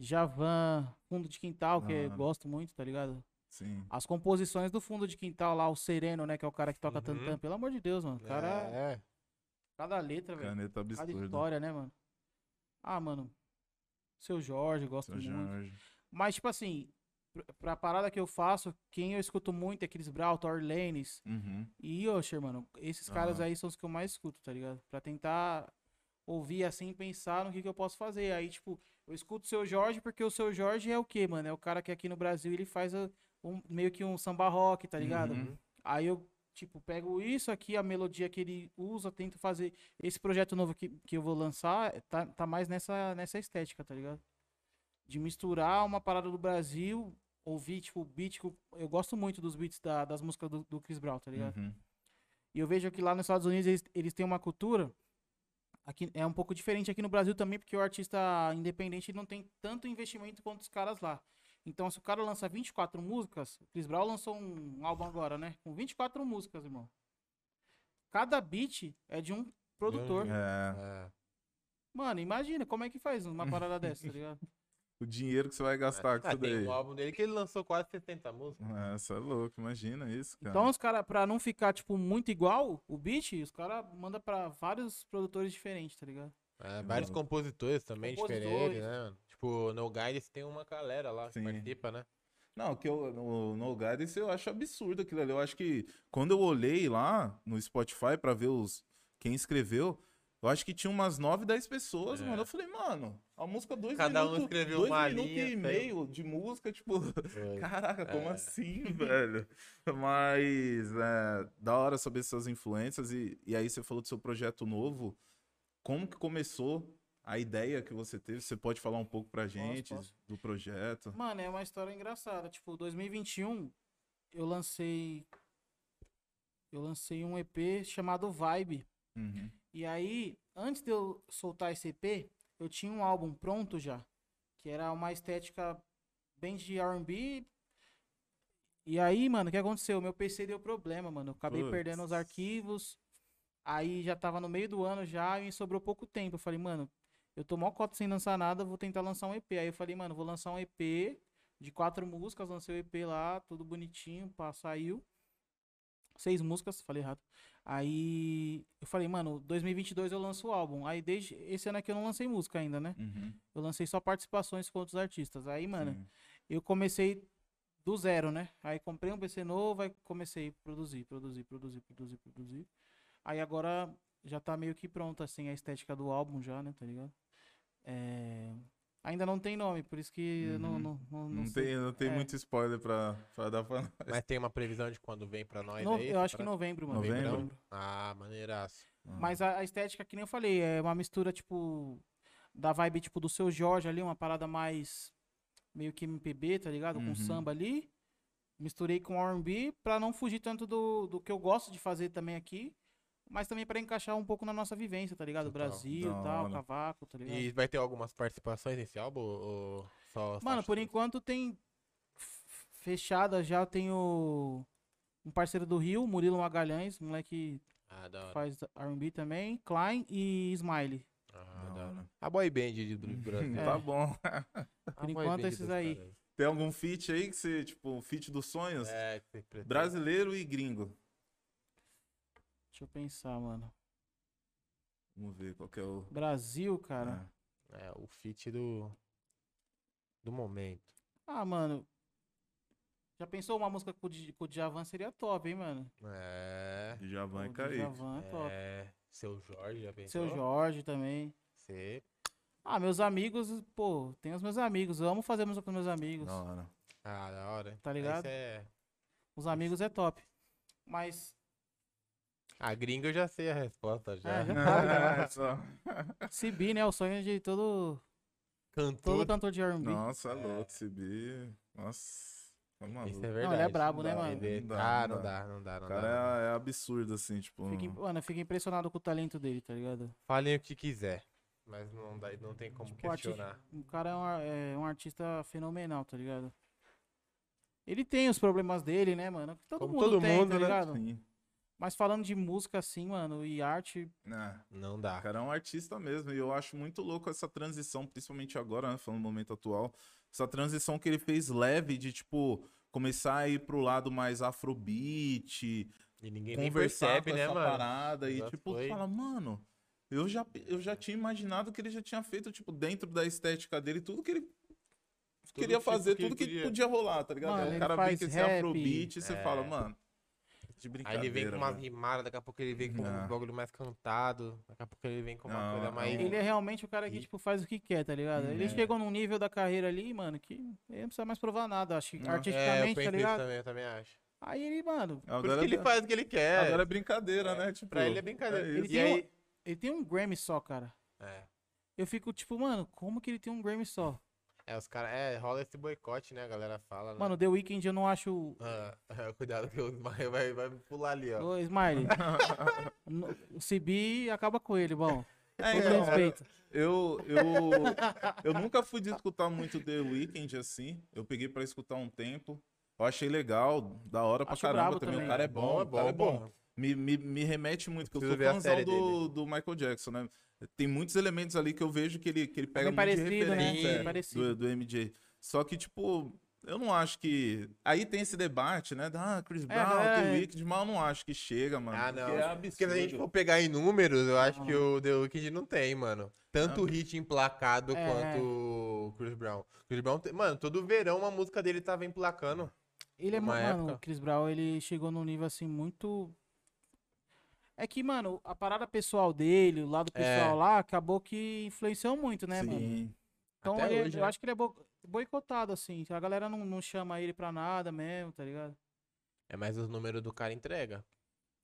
Javan, Fundo de Quintal, que eu Ah. gosto muito, tá ligado? Sim. As composições do Fundo de Quintal lá, o Sereno, né, que é o cara que toca Uhum. tantã, pelo amor de Deus, mano. O Cara, É. cada letra, velho. Caneta Cada absurda. história, né, mano? Ah, mano. Seu Jorge, eu gosto Seu muito. Jorge. Mas, tipo assim, pra- pra parada que eu faço, quem eu escuto muito é Chris Brown, Thor Lanes Uhum. e Usher, mano. Esses caras Aham. aí são os que eu mais escuto, tá ligado? Pra tentar ouvir assim, pensar no que, que eu posso fazer. Aí, tipo, eu escuto o seu Jorge porque o seu Jorge é o quê, mano? É o cara que aqui no Brasil ele faz a- um- meio que um samba rock, tá ligado? Uhum. Aí eu, tipo, pego isso aqui, a melodia que ele usa, tento fazer. Esse projeto novo que, que eu vou lançar tá, tá mais nessa, nessa estética, tá ligado? De misturar uma parada do Brasil, ouvir, tipo, beat. Eu gosto muito dos beats da- das músicas do, do Chris Brown, tá ligado? Uhum. E eu vejo que lá nos Estados Unidos eles, eles têm uma cultura. Aqui, é um pouco diferente aqui no Brasil também, porque o artista independente não tem tanto investimento quanto os caras lá. Então, se o cara lança 24 músicas, o Chris Brown lançou um álbum agora, né? Com 24 músicas, irmão. Cada beat é de um produtor. É, É. Mano, imagina como é que faz uma parada dessa, tá ligado? o dinheiro que você vai gastar com Ah, isso tem daí. um álbum dele que ele lançou quase 70 músicas. É, você é louco, imagina isso, cara. Então, os caras, pra não ficar, tipo, muito igual o beat, os caras mandam pra vários produtores diferentes, tá ligado? É, vários compositores também Compositores. diferentes, né? mano? Tipo, No Guidance tem uma galera lá que Sim. participa, né? Não, que eu, no, no Guidance eu acho absurdo aquilo ali. Eu acho que quando eu olhei lá no Spotify pra ver os quem escreveu, Eu acho que tinha umas 9, 10 pessoas, É. mano. Eu falei, mano, a música dois Cada um minutos, escreveu dois uma minutos linha, e meio de música, tipo, Foi. caraca, como É. assim, velho? Mas, é, da hora saber essas influências e, e aí você falou do seu projeto novo. Como que começou a ideia que você teve? Você pode falar um pouco pra gente posso. do projeto? Mano, é uma história engraçada. Tipo, 2021, eu lancei. Eu lancei um EP chamado Vibe. Uhum. E aí, antes de eu soltar esse EP, eu tinha um álbum pronto já. Que era uma estética bem de RB. E aí, mano, o que aconteceu? Meu PC deu problema, mano. Eu acabei Puts. perdendo os arquivos. Aí já tava no meio do ano já e sobrou pouco tempo. Eu falei, mano, eu tô mó cota sem lançar nada, vou tentar lançar um EP. Aí eu falei, mano, vou lançar um EP de quatro músicas, lancei o EP lá, tudo bonitinho, pá, saiu. Seis músicas, falei errado. Aí eu falei, mano, 2022 eu lanço o álbum. Aí desde esse ano aqui eu não lancei música ainda, né? Uhum. Eu lancei só participações com outros artistas. Aí, mano, Sim. eu comecei do zero, né? Aí comprei um PC novo, aí comecei a produzir, produzir, produzir, produzir, produzir. Aí agora já tá meio que pronta, assim, a estética do álbum já, né? Tá ligado? É, Ainda não tem nome, por isso que eu não, Uhum. não, não, Não, sei. tem, não tem É. muito spoiler pra, pra dar pra. Mas tem uma previsão de quando vem pra nós No- aí? eu acho que novembro, mano. Novembro? novembro. Ah, maneiraço. Mas a, a estética, que nem eu falei, é uma mistura, tipo, da vibe, tipo, do seu Jorge ali, uma parada mais meio que MPB, tá ligado? Com Uhum. samba ali. Misturei com R&B pra não fugir tanto do, do que eu gosto de fazer também aqui. Mas também pra encaixar um pouco na nossa vivência, tá ligado? Total. Brasil Da e tal, hora. cavaco, tá ligado? E vai ter algumas participações nesse álbum? Ou só Mano, por enquanto tem fechada já, eu tenho um parceiro do Rio, Murilo Magalhães, moleque Ah, da hora. faz R&B também, Klein e Smiley. Ah, Da hora. A boy band de do Brasil. Tá bom. Por enquanto, esses aí. caras. Tem algum feat aí que você, tipo, um feat dos sonhos? É. Brasileiro e gringo. Deixa eu pensar, mano. Vamos ver qual que é o. Brasil, cara. É, o feat do. Do momento. Ah, mano. Já pensou uma música com o Djavan seria top, hein, mano? É. É, já vai o cair. Djavan é top. É. Seu Jorge, já pensou? Seu Jorge também. Você. Ah, meus amigos, pô, tem os meus amigos. Eu amo fazer música com meus amigos. Da hora. Ah, da hora. Tá ligado? Esse é... Os amigos é top. Mas, A gringa eu já sei a resposta já. É, já É, só- se bi, né? O sonho de todo, Cantor. todo cantor de R&B. Nossa, é louco, esse bi. Nossa, tá. Isso é O verdade. ele é brabo, né, Não dá, mano? Ele- Não dá, Ah, não não dá. dá, não dá, não cara dá. é, é absurdo, assim, tipo. Im- mano, eu fico impressionado com o talento dele, tá ligado? Falem o que quiser. Mas não, dá, não tem como Tipo, o artista- questionar. O cara é um, é um artista fenomenal, tá ligado? Ele tem os problemas dele, né, mano? Todo Como mundo todo tem, mundo, tá né? ligado? Sim. Mas falando de música assim, mano, e arte, É. Não O dá. cara é um artista mesmo, e eu acho muito louco essa transição, principalmente agora, né, falando no momento atual, essa transição que ele fez leve de, tipo, começar a ir pro lado mais afrobeat, E ninguém nem conversar percebe, com né, essa mano? parada, e Já tipo, foi. fala, mano, eu já, eu já tinha imaginado que ele já tinha feito, tipo, dentro da estética dele, tudo que ele queria tipo fazer, que tudo que podia. podia rolar, tá ligado? Mano, Aí o cara vem com esse afrobeat e você é. fala, mano, de Aí brincadeira. ele vem com umas velho. rimadas, daqui a pouco ele vem com Não. um bagulho mais cantado, daqui a pouco ele vem com uma Não, coisa é mais. ele é realmente o cara que, E- tipo, faz o que quer, tá ligado? Ele É. chegou num nível da carreira ali, mano, que ele não precisa mais provar nada, acho que. É, artisticamente, penso tá ligado? também, eu também acho. Aí ele, mano, Por Agora, isso que ele faz o que ele quer. agora é brincadeira, né? Tipo, pra ele é brincadeira. é ele. E tem, aí- um, ele tem um Grammy só, cara. É. Eu fico, tipo, mano, como que ele tem um Grammy só? É, os caras. É, rola esse boicote, né? A galera fala. Né? Mano, The Weeknd eu não acho. Ah, cuidado que o Ismael vai, vai pular ali, ó. Ô, Smiley. o CB acaba com ele, bom. É, então, respeito. Eu, eu, eu nunca fui de escutar muito The Weeknd assim. Eu peguei pra escutar um tempo. Eu achei legal, da hora pra Acho caramba também. também. O cara é bom, o cara é bom. Me, me, me remete muito, porque eu sou fãzão série do, do Michael Jackson, né? Tem muitos elementos ali que eu vejo que ele, que ele pega bem muito de parecido, né? referência Bem é, parecido. do, do MJ. Só que, tipo, eu não acho que. Aí tem esse debate, né? Ah, Chris Brown, é, The é. Weeknd, mas eu não acho que chega, mano. Ah, não. porque É Porque se a gente absurdo. for pegar em números, eu acho que o The Weeknd não tem, mano. Tanto Ah. hit emplacado É. quanto o Chris Brown. Chris Brown, tem- mano, todo verão uma música dele tava emplacando. Ele é, mano, época. o Chris Brown, ele chegou num nível assim muito. É que, mano, a parada pessoal dele, o lado pessoal É. lá, acabou que influenciou muito, né, mano? Sim. Então Até ele- hoje, eu né? acho que ele é bo- boicotado, assim. A galera não, não chama ele pra nada mesmo, tá ligado? É mais os números do cara entrega.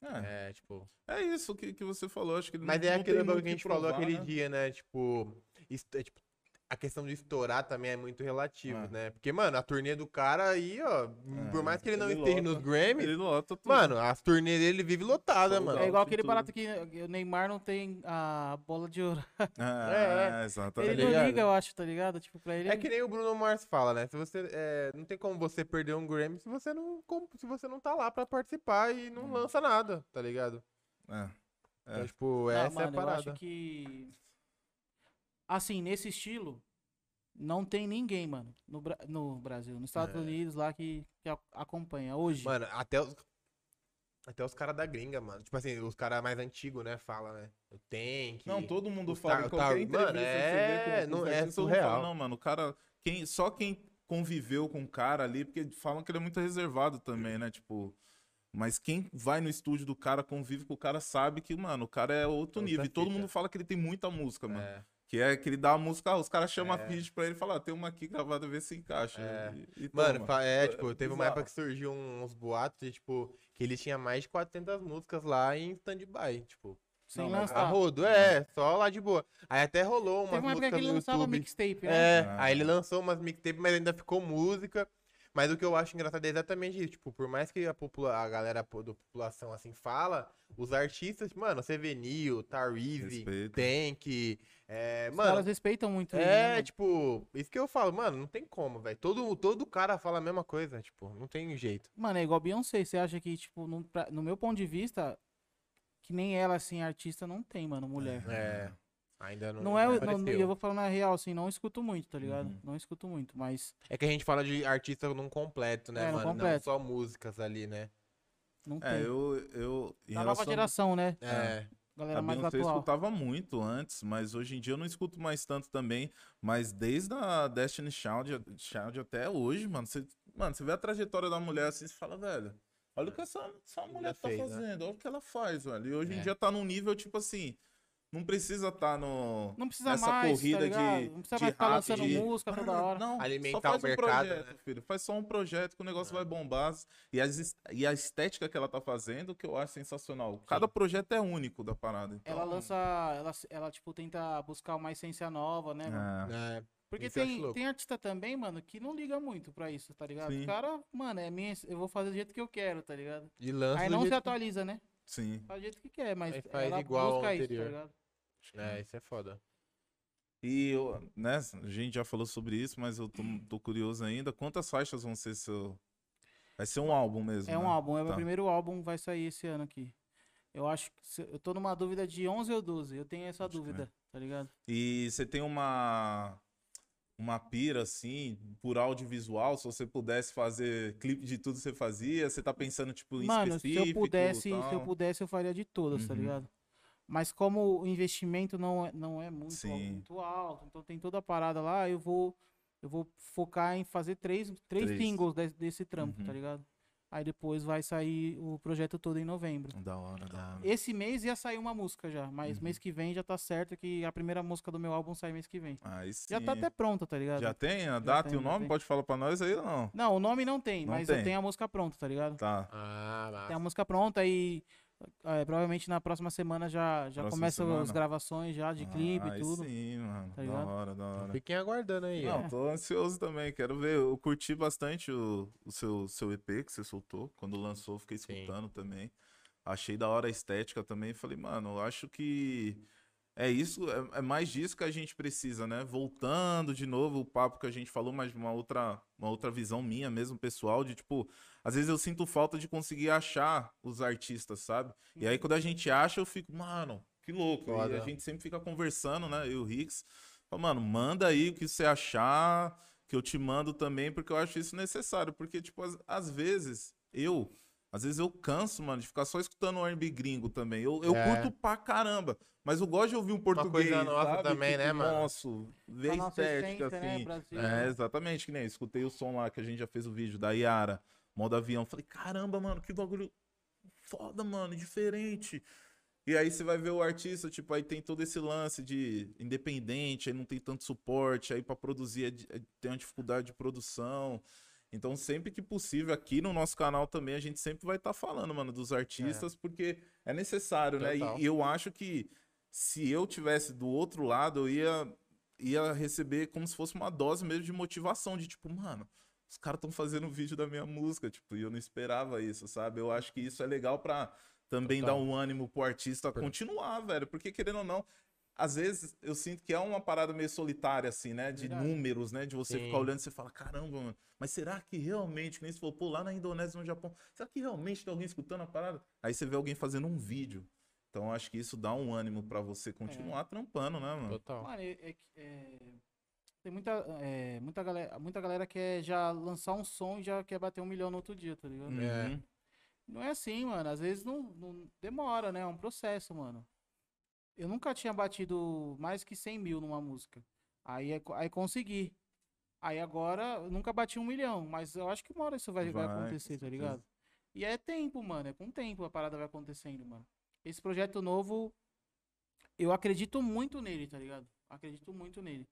É, É, tipo. é isso que, que você falou. Acho que Mas não- é aquele bagulho que a o gente falou provar, aquele né? dia, né? Tipo, est- é, tipo, a questão de estourar também é muito relativo, É. né? Porque, mano, a turnê do cara aí, ó, por mais que ele não ele esteja lota. nos Grammys, Ele lota tudo. mano, as turnês dele vive lotada, mano. É igual aquele tudo. barato que o Neymar não tem a bola de ouro. Ah, É, exatamente. Ele não ligado? liga, eu acho, tá ligado? Tipo, pra ele. É que nem o Bruno Mars fala, né? Se você, é, não tem como você perder um Grammy se você não, se você não tá lá pra participar e não Hum. lança nada, tá ligado? É. Então, É. tipo, Não, essa mano, é a eu parada. acho que. Assim, nesse estilo, não tem ninguém, mano, no, Bra- no Brasil, nos Estados É. Unidos lá que, que acompanha. Hoje. Mano, até os. Até os caras da gringa, mano. Tipo assim, os caras mais antigos, né? Fala, né? O Tank. Não, todo mundo fala. Em qualquer entrevista mano, que é- não- é fala, surreal. Não, mano, o cara. Quem, só quem conviveu com o cara ali, porque falam que ele é muito reservado também, né? Tipo. Mas quem vai no estúdio do cara, convive com o cara, sabe que, mano, o cara é outro Outra nível. E todo mundo fala que ele tem muita música, mano. É. Que é que ele dá a música, os caras chamam É. a feed pra ele e falam, ah, tem uma aqui gravada, vê se encaixa. É. E, e Mano, é, tipo, teve uma época que surgiu uns boatos de, tipo, que ele tinha mais de 400 músicas lá em stand-by, tipo. sem lançar. A rodo, é, só lá de boa. Aí até rolou umas Teve uma época músicas que ele no lançava YouTube. mixtape, né? É, Ah. aí ele lançou umas mixtapes, mas ainda ficou música. Mas o que eu acho engraçado é exatamente isso. Tipo, por mais que a, popula a galera da população assim fala, os artistas, mano, você vê Neil, Tarizi. Tank, é, Os mano. caras respeitam muito ele, né, É, tipo, isso que eu falo, mano, não tem como, velho. Todo, todo cara fala a mesma coisa, tipo, não tem jeito. Mano, é igual Beyoncé. Você acha que, tipo, no, pra- no meu ponto de vista, que nem ela, assim, artista, não tem, mano, mulher. É. Ainda não. Não é, não, apareceu. eu vou falar na real, assim, não escuto muito, tá ligado? Uhum. Não escuto muito, mas É que a gente fala de artista num completo, né, É, no mano? completo. Não só músicas ali, né? não tem. É, eu. eu em Da nova relação- geração, né? É. Galera A mais Beyoncé eu atual. escutava muito antes, mas hoje em dia eu não escuto mais tanto também. Mas desde a Destiny Child, Child até hoje, mano, você, mano, você vê a trajetória da mulher assim, você fala, velho, olha o que essa, essa mulher tá fez, né? fazendo, olha o que ela faz, velho. E hoje em É. dia tá num nível, tipo assim, não precisa estar no. Não precisa nessa mais, corrida tá de- Não precisa de mais ficar rap, lançando de- música toda hora. Não, Alimentar só o faz um mercado, projeto, né? filho. Faz só um projeto que o negócio vai bombar. E, as e a estética que ela tá fazendo, que eu acho sensacional. Cada projeto é único da parada. Então, Ela lança. Ela, ela, tipo, tenta buscar uma essência nova, né, mano? É. É. Porque isso tem, tem artista também, mano, que não liga muito pra isso, tá ligado? Sim. O cara, mano, é minha, eu vou fazer do jeito que eu quero, tá ligado? E lança Aí não se atualiza, né? Sim. Faz do jeito que quer, mas Aí faz ela igual ao busca isso, anterior. tá ligado? É, isso é foda. E, eu, né, a gente já falou sobre isso, mas eu tô, tô curioso ainda. Quantas faixas vão ser seu. Vai ser um álbum mesmo. É um né? álbum, é o meu Tá. primeiro álbum, vai sair esse ano aqui. Eu acho que. se- Eu tô numa dúvida de 11 ou 12. Eu tenho essa Pode crer. dúvida, tá ligado? E você tem uma. Uma pira, assim, por audiovisual, se você pudesse fazer clipe de tudo você fazia, você tá pensando, tipo, em Mano, se específico eu pudesse, se eu pudesse, eu faria de todas, tá Uhum. ligado? Mas como o investimento não é, não é muito, muito alto, então tem toda a parada lá, eu vou eu vou focar em fazer três, três, Três. singles desse, desse trampo, Uhum. tá ligado? Aí depois vai sair o projeto todo em novembro. Da hora, da hora. Esse mês ia sair uma música já, mas Uhum. mês que vem já tá certo que a primeira música do meu álbum sai mês que vem. Aí sim. Já tá até pronta, tá ligado? Já tem a data tem, e o nome? Pode falar pra nós aí ou não? Não, o nome não tem, Não mas tem. eu tenho a música pronta, tá ligado? Tá. Ah, Tem a música pronta e é, provavelmente na próxima semana já, já Próxima começam as gravações já de clipe Aí e tudo. sim, mano. tá da ligado? hora, da hora. Fiquem aguardando aí. Não, tô ansioso também, quero ver. Eu curti bastante o, o seu, seu EP que você soltou. Quando lançou, fiquei Sim. escutando também. Achei da hora a estética também. Falei, mano, eu acho que é isso, é, é mais disso que a gente precisa, né? Voltando de novo o papo que a gente falou, mas de uma outra, uma outra visão minha mesmo, pessoal, de tipo, às vezes eu sinto falta de conseguir achar os artistas, sabe? E aí quando a gente acha, eu fico, mano, que louco. E a gente sempre fica conversando, né? Eu e o. Fala, mano, manda aí o que você achar, que eu te mando também, porque eu acho isso necessário. Porque, tipo, às, às vezes, eu, às vezes eu canso, mano, de ficar só escutando o R&B gringo também. Eu, eu É. curto pra caramba, mas eu gosto de ouvir um português, coisa nova sabe? também, né, mano? Nossa, ver estética, né, assim. Brasil, É, né? exatamente, que nem escutei o som lá que a gente já fez o vídeo da Yara, modo avião. Falei, caramba, mano, que bagulho foda, mano, diferente. E aí você vai ver o artista, tipo, aí tem todo esse lance de independente, aí não tem tanto suporte, aí pra produzir é é- tem uma dificuldade de produção. Então, sempre que possível, aqui no nosso canal também, a gente sempre vai estar falando, mano, dos artistas, porque é necessário, né? Total. E, e eu acho que se eu tivesse do outro lado, eu ia, ia receber como se fosse uma dose mesmo de motivação, de tipo, mano, os caras estão fazendo vídeo da minha música, tipo, e eu não esperava isso, sabe? Eu acho que isso é legal pra também Total. dar um ânimo pro artista continuar, velho, porque querendo ou não, às vezes eu sinto que é uma parada meio solitária, assim, né? De Verdade. números, né? De você Sim. ficar olhando e você fala, caramba, mano, mas será que realmente, que nem você falou, pô, lá na Indonésia, no Japão, será que realmente tem alguém escutando a parada? Aí você vê alguém fazendo um vídeo. Então eu acho que isso dá um ânimo pra você continuar trampando, né, mano? Total. Mano, é, é é, tem muita, é, muita, galera, muita galera quer já lançar um som e já quer bater um milhão no outro dia, tá ligado? É. Uhum. Não é assim, mano. Às vezes não, não demora, né? É um processo, mano. Eu nunca tinha batido mais que 100 mil numa música. Aí, é aí consegui. Aí agora, eu nunca bati um milhão, mas eu acho que uma hora isso vai, vai Vai, acontecer, tá certeza. ligado? E é tempo, mano. É com tempo a parada vai acontecendo, mano. Esse projeto novo, eu acredito muito nele, tá ligado? Acredito muito nele.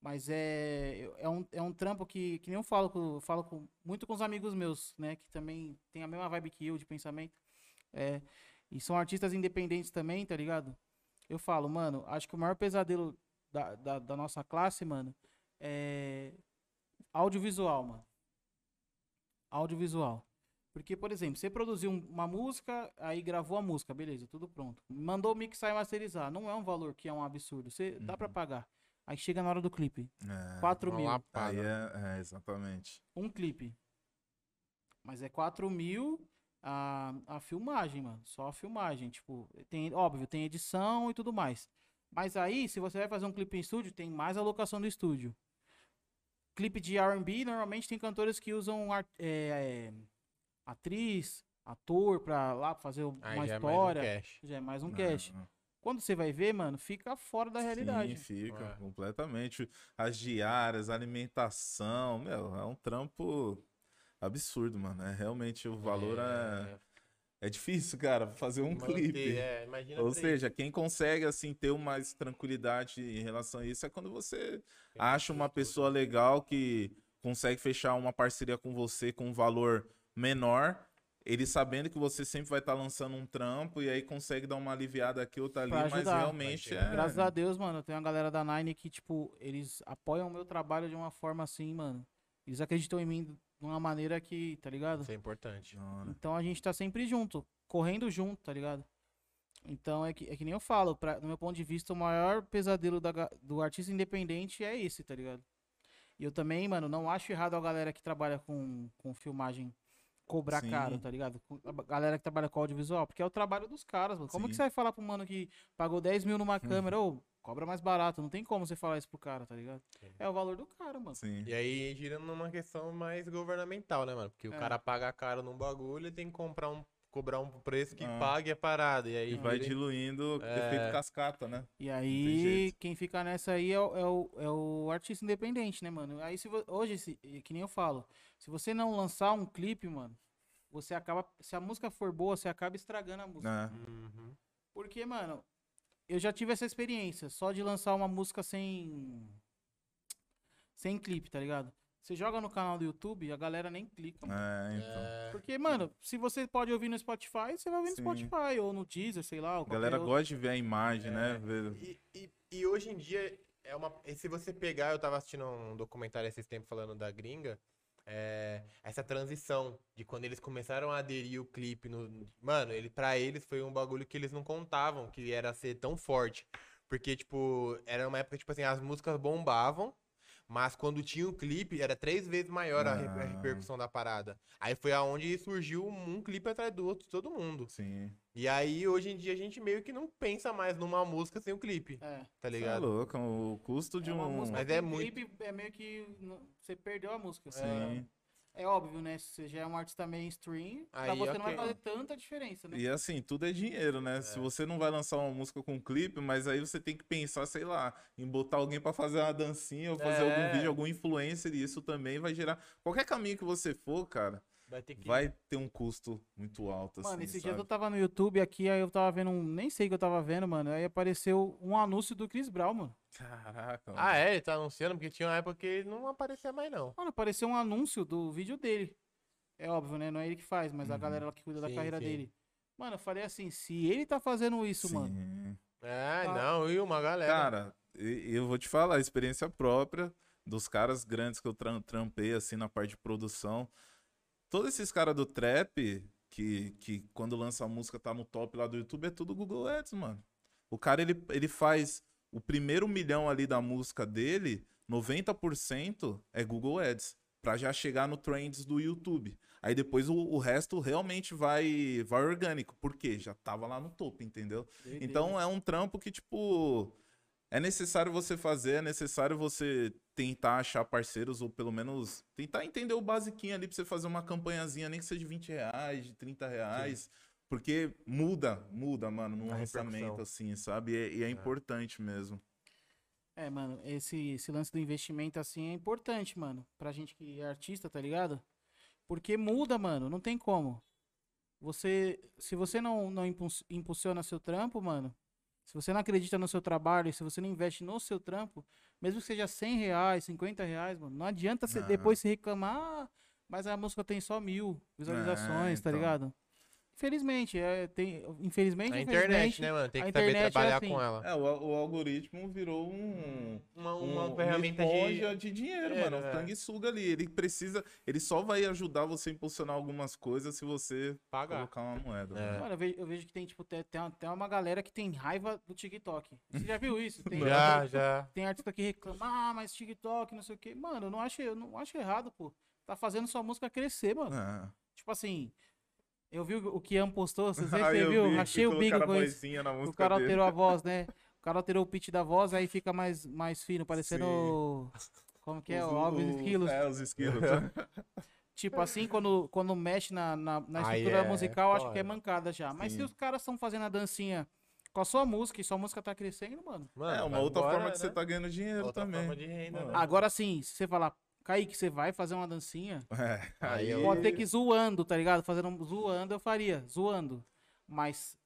Mas é, é, um, é um trampo que, que nem eu falo, com, eu falo com, muito com os amigos meus, né? Que também tem a mesma vibe que eu de pensamento. É, e são artistas independentes também, tá ligado? Eu falo, mano, acho que o maior pesadelo da, da, da nossa classe, mano, é audiovisual, mano. Audiovisual. Porque, por exemplo, você produziu um- uma música, aí gravou a música, beleza, tudo pronto. Mandou mixar e masterizar. Não é um valor que é um absurdo. Você dá pra pagar. Aí chega na hora do clipe. É. 4 Uma mil. Aí é, é, exatamente. Um clipe. Mas é 4 mil a, a filmagem, mano. Só a filmagem. Tipo, tem, óbvio, tem edição e tudo mais. Mas aí, se você vai fazer um clipe em estúdio, tem mais alocação do estúdio. Clipe de RB, normalmente tem cantores que usam ar- é, é, atriz, ator pra lá fazer Aí uma já é mais um história. cash. já é mais um Não, cash. não. Quando você vai ver, mano, fica fora da realidade. Sim, fica É. completamente. As diárias, a alimentação, meu, é um trampo absurdo, mano. É realmente o valor é, é difícil, cara, fazer um Manter, clipe. é, imagina Ou seja, quem consegue assim ter mais tranquilidade em relação a isso é quando você acha uma pessoa legal que consegue fechar uma parceria com você com um valor menor, ele sabendo que você sempre vai estar lançando um trampo e aí consegue dar uma aliviada aqui outra ali, Pra mas ajudar. realmente é. Graças a Deus, mano, tem uma galera da Nine que, tipo, eles apoiam o meu trabalho de uma forma assim, mano. Eles acreditam em mim de uma maneira que, tá ligado? Isso é importante. Então a gente tá sempre junto, correndo junto, tá ligado? Então é que, é que nem eu falo, pra, no meu ponto de vista, o maior pesadelo da do artista independente é esse, tá ligado? E eu também, mano, não acho errado a galera que trabalha com, com filmagem cobrar Sim. caro, tá ligado? A galera que trabalha com audiovisual, porque é o trabalho dos caras, mano. Como que Sim. você vai falar pro mano que pagou 10 mil numa câmera, ô, cobra mais barato? Não tem como você falar isso pro cara, tá ligado? Sim. É o valor do cara, mano. Sim. E aí gira numa questão mais governamental, né, mano? Porque o É. cara paga caro num bagulho e tem que comprar um, cobrar um preço que Ah. pague a parada. E aí E vai vira- diluindo o É. efeito cascata, né? E aí, quem fica nessa aí é o, é o, é o artista independente, né, mano? Aí, se vo- hoje, se- que nem eu falo, se você não lançar um clipe, mano, você acaba. Se a música for boa, você acaba estragando a música. É. Uhum. Porque, mano, eu já tive essa experiência, só de lançar uma música sem. Sem clipe, tá ligado? Você joga no canal do YouTube, a galera nem clica, mano. É, então. É, Porque, mano, se você pode ouvir no Spotify, você vai ouvir no Sim. Spotify, ou no Deezer, sei lá. A galera outro. gosta de ver a imagem, né? Ver- E, e, e hoje em dia, é uma, e se você pegar, eu tava assistindo um documentário esses tempos falando da gringa, é, essa transição de quando eles começaram a aderir o clipe no. Mano, ele, pra eles foi um bagulho que eles não contavam que era ser tão forte. Porque, tipo, era uma época, tipo assim, as músicas bombavam. Mas quando tinha o clipe, era três vezes maior a, re- a Ah. repercussão da parada. Aí foi aonde surgiu um clipe atrás do outro de todo mundo. Sim. E aí, hoje em dia, a gente meio que não pensa mais numa música sem o clipe, É. tá Tá ligado? louco, o custo de É uma um. música Mas é muito- clipe, é meio que você perdeu a música. Sim. É óbvio, né? Se você já é um artista mainstream, pra Aí, você não vai fazer tanta diferença, né? E assim, tudo é dinheiro, né? Se você não vai lançar uma música com clipe, mas aí você tem que pensar, sei lá, em botar alguém pra fazer uma dancinha ou fazer É. algum vídeo, algum influencer, e isso também vai gerar. Qualquer caminho que você for, cara, Vai ter que. vai ter um custo muito alto, Mano, assim, esse sabe? dia eu tava no YouTube aqui, aí eu tava vendo um. Nem sei o que eu tava vendo, mano. Aí apareceu um anúncio do Chris Brown, mano. Caraca, mano. Ah, é? Ele tá anunciando porque tinha uma época que ele não aparecia mais, não. Mano, apareceu um anúncio do vídeo dele. É óbvio, né? Não é ele que faz, mas a Uhum. galera que cuida da Sim, carreira sim. dele. Mano, eu falei assim, se ele tá fazendo isso, mano. Sim. É, Ah. não, e uma galera. Cara, eu vou te falar, a experiência própria dos caras grandes que eu tram- trampei, assim, na parte de produção. Todos esses caras do trap, que, que quando lança a música tá no top lá do YouTube, é tudo Google Ads, mano. O cara, ele, ele faz o primeiro milhão ali da música dele, 90% é Google Ads. Pra já chegar no Trends do YouTube. Aí depois o, o resto realmente vai, vai orgânico. Por quê? Já tava lá no topo, entendeu? Então é um trampo que, tipo, é necessário você fazer, é necessário você tentar achar parceiros, ou pelo menos tentar entender o basiquinho ali pra você fazer uma campanhazinha, nem que seja de 20 reais, de 30 reais. Porque muda, muda, mano, num lançamento, assim, sabe? E é, e é importante mesmo. É, mano, esse, esse lance do investimento assim é importante, mano. Pra gente que é artista, tá ligado? Porque muda, mano, não tem como. Você, se você não, não impulsi- impulsiona seu trampo, mano, se você não acredita no seu trabalho, se você não investe no seu trampo, mesmo que seja 100 reais, 50 reais, mano, não adianta você depois se reclamar, "Ah, mas a música tem só mil visualizações, tá então. ligado? Infelizmente, é, tem, infelizmente, A internet, né, mano? Tem que saber é trabalhar assim. com ela. É, o, o algoritmo virou um. Uma, uma um- ferramenta de. de dinheiro, É, mano. é. Um sanguessuga ali. Ele precisa. Ele só vai ajudar você a impulsionar algumas coisas se você Pagar. colocar uma moeda. É. né? Mano, eu vejo, eu vejo que tem, tipo, tem, tem, uma, tem uma galera que tem raiva do TikTok. Você já viu isso? Tem, Já, já. tem artista que reclama, ah, mas TikTok, não sei o quê. Mano, eu não acho, eu não acho errado, pô. Tá fazendo sua música crescer, mano. É. Tipo assim, eu vi o que Ian postou, você, Ah, você viu? vi, Achei o bico com isso. O cara dele. alterou a voz, né? O cara alterou o pitch da voz, aí fica mais, mais fino, parecendo. Como que é? Os- O Alves os- Esquilos. É, os esquilos. Tipo assim, quando, quando mexe na, na, na estrutura é musical, acho que é mancada já. Mas se Sim. os caras estão fazendo a dancinha com a sua música e sua música tá crescendo, mano. Mano, é, uma outra embora, forma que você né? tá ganhando dinheiro Outra também. forma de renda, né? Agora sim, se você falar, Kaique, você vai fazer uma dancinha, É, Aí eu- pode ter que ir zoando, tá ligado? Fazendo zoando, eu faria, zoando. Mas,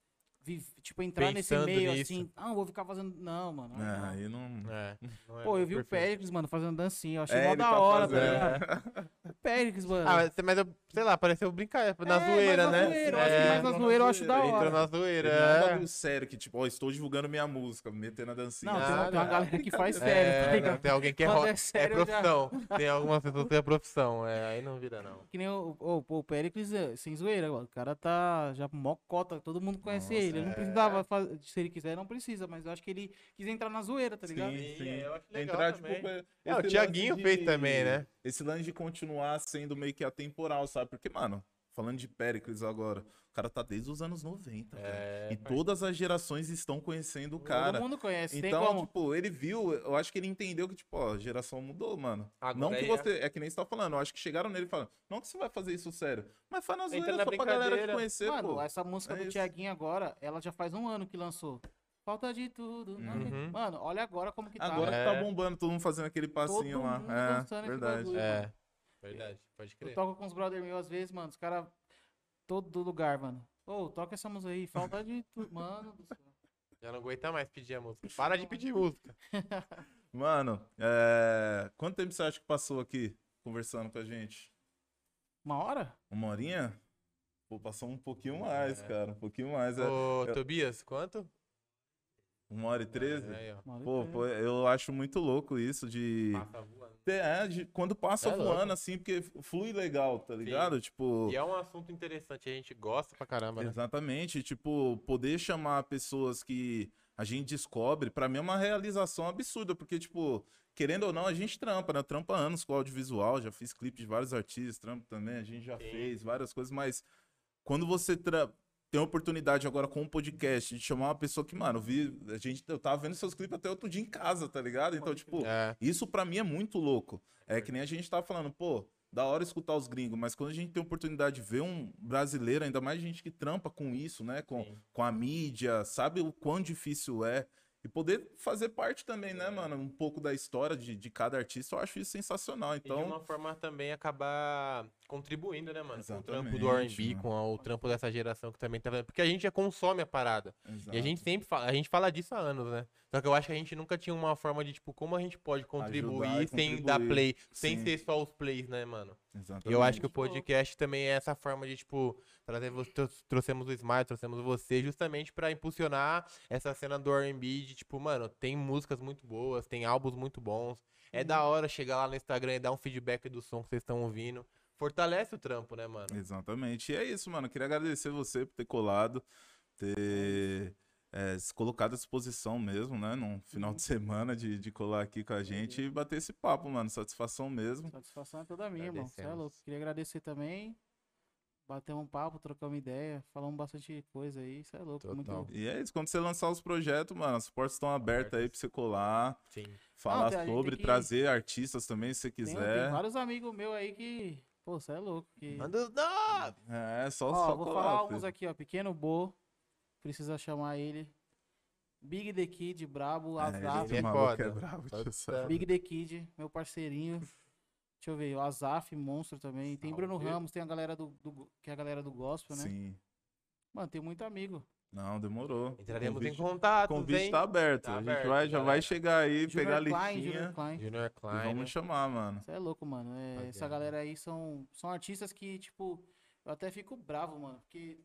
tipo, entrar nesse Pensando meio nisso. assim, ah, vou ficar fazendo. Não, mano. aí É, não. aí não. É, não é Pô, eu vi o perfeito. Péricles, mano, fazendo dancinha. Eu achei É, mó da tá hora, tá ligado? O Péricles, mano. Ah, mas, mas eu, sei lá, pareceu brincadeira, na É, zoeira, mas na né? zoeira, eu é, acho mais na entrou na zoeira eu acho da hora. entrou na zoeira, não é um é. bagulho sério que, tipo, ó, estou divulgando minha música, metendo a dancinha. Não, tem uma, tem uma Ah, galera que faz É, sério, tá não, tem alguém que é, Quando ro- é é sério, já- profissão. Tem algumas pessoas que têm a profissão. É, aí não vira, não. Que nem o, o, o Péricles, é, sem zoeira, mano. o cara tá já mó cota, todo mundo conhece Nossa, ele. Ele não é. Precisava fazer, se ele quiser, não precisa, mas eu acho que ele quis entrar na zoeira, tá ligado? Sim, sim. eu acho legal Entrar, também. tipo, é- É, o Thiaguinho fez também, né? Esse lance de continuar sendo meio que atemporal, sabe? Porque, mano, falando de Pericles agora, o cara tá desde os anos 90, velho. É, E todas as gerações estão conhecendo o cara. Todo mundo conhece, tem Então, como. tipo, ele viu, eu acho que ele entendeu que, tipo, ó, a geração mudou, mano. Agora não que é- você, é que nem você tá falando, eu acho que chegaram nele falando, não que você vai fazer isso sério, mas faz na Entra zoeira só pra galera te conhecer, Mano, pô. essa música é do isso. Tiaguinho agora, ela já faz um ano que lançou. Falta de tudo. tem- Uhum. Mano, olha agora como que tá. Agora É. que tá bombando, todo mundo fazendo aquele passinho Todo lá. É, verdade. bagulho. É, verdade, pode Eu crer. toco com os brother meus às vezes, mano, os caras. Todo lugar, mano. Ô, toca essa música aí, falta de tudo. Mano do céu. Já não aguenta mais pedir a música. Para de pedir música. Mano, é, quanto tempo você acha que passou aqui conversando com a gente? Uma hora? Uma horinha? Pô, passou um pouquinho mais, cara. Um pouquinho mais. É, Ô, Tobias, quanto? uma hora e treze? Aí, ó. Uma hora e Pô, pô, eu acho muito louco isso de. Passa voando. É, de- quando passa É voando louco. assim, porque flui legal, tá ligado? Tipo. E é um assunto interessante, a gente gosta pra caramba, né? Exatamente, tipo, poder chamar pessoas que a gente descobre, pra mim é uma realização absurda, porque, tipo, querendo ou não, a gente trampa, né? Trampa anos com audiovisual, já fiz clipe de vários artistas, trampo também, a gente já Sim. fez várias coisas, mas quando você tra- tem a oportunidade agora com um podcast de chamar uma pessoa que, mano, vi, a gente, eu tava vendo seus clipes até outro dia em casa, tá ligado? Então, tipo, É. isso pra mim é muito louco. É que nem a gente tava falando, pô, da hora escutar os gringos, mas quando a gente tem a oportunidade de ver um brasileiro, ainda mais gente que trampa com isso, né? Com, Sim. com a mídia, sabe o quão difícil é. E poder fazer parte também, né, mano? Um pouco da história de, de cada artista, eu acho isso sensacional. E de Então, uma forma também acabar contribuindo, né, mano? Com o trampo Exatamente, do R&B, mano. com o trampo dessa geração que também tá vendo. Porque a gente já consome a parada. E a Exato. gente sempre fala, a gente fala disso há anos, né? Só que eu acho que a gente nunca tinha uma forma de, tipo, como a gente pode contribuir sem dar contribuir. play, sem Sim. ser só os plays, né, mano? Exatamente. E eu acho que o louco. podcast também é essa forma de, tipo, trazer trouxemos o Smile, trouxemos você, justamente pra impulsionar essa cena do R&B de, tipo, mano, tem músicas muito boas, tem álbuns muito bons. É da hora chegar lá no Instagram e dar um feedback do som que vocês estão ouvindo. Fortalece o trampo, né, mano? Exatamente. E é isso, mano. Eu queria agradecer você por ter colado, ter é, se colocado à disposição mesmo, né? Num final de semana de, de colar aqui com a gente e bater esse papo, mano. Satisfação mesmo. Satisfação é toda minha, irmão. Você é louco. Queria agradecer também. Bater um papo, trocar uma ideia, falamos bastante coisa aí. Isso é louco. Muito Total. E é isso. Quando você lançar os projetos, mano, as portas estão abertas aí pra você colar, Sim. falar tem- gente sobre, tem que- trazer artistas também, se você Tem, quiser. tem vários amigos meus aí que. Pô, você é louco. Que... Manda os nomes! É, só, Ó, só vou colar. falar filho. uns aqui, ó. Pequeno Bo. Precisa chamar ele. Big The Kid, Brabo, É, Azaf. Ele é maluco foda. é bravo, tio, Puta. sabe? Big The Kid, meu parceirinho. Deixa eu ver, o Azaf, monstro também. Tem Bruno. Ramos, tem a galera do, do- que é a galera do gospel, né? Sim. Mano, tem muito amigo. Não, demorou. Entraremos convite, em contato, convite hein? tá aberto. Tá a gente aberto, vai, já vai chegar aí, pegar a Junior Klein, listinha Junior Klein. Junior e Klein. né? vamos chamar, mano. Você é louco, mano. É, essa Rapaziada. galera aí são, são artistas que, tipo, eu até fico bravo, mano. Porque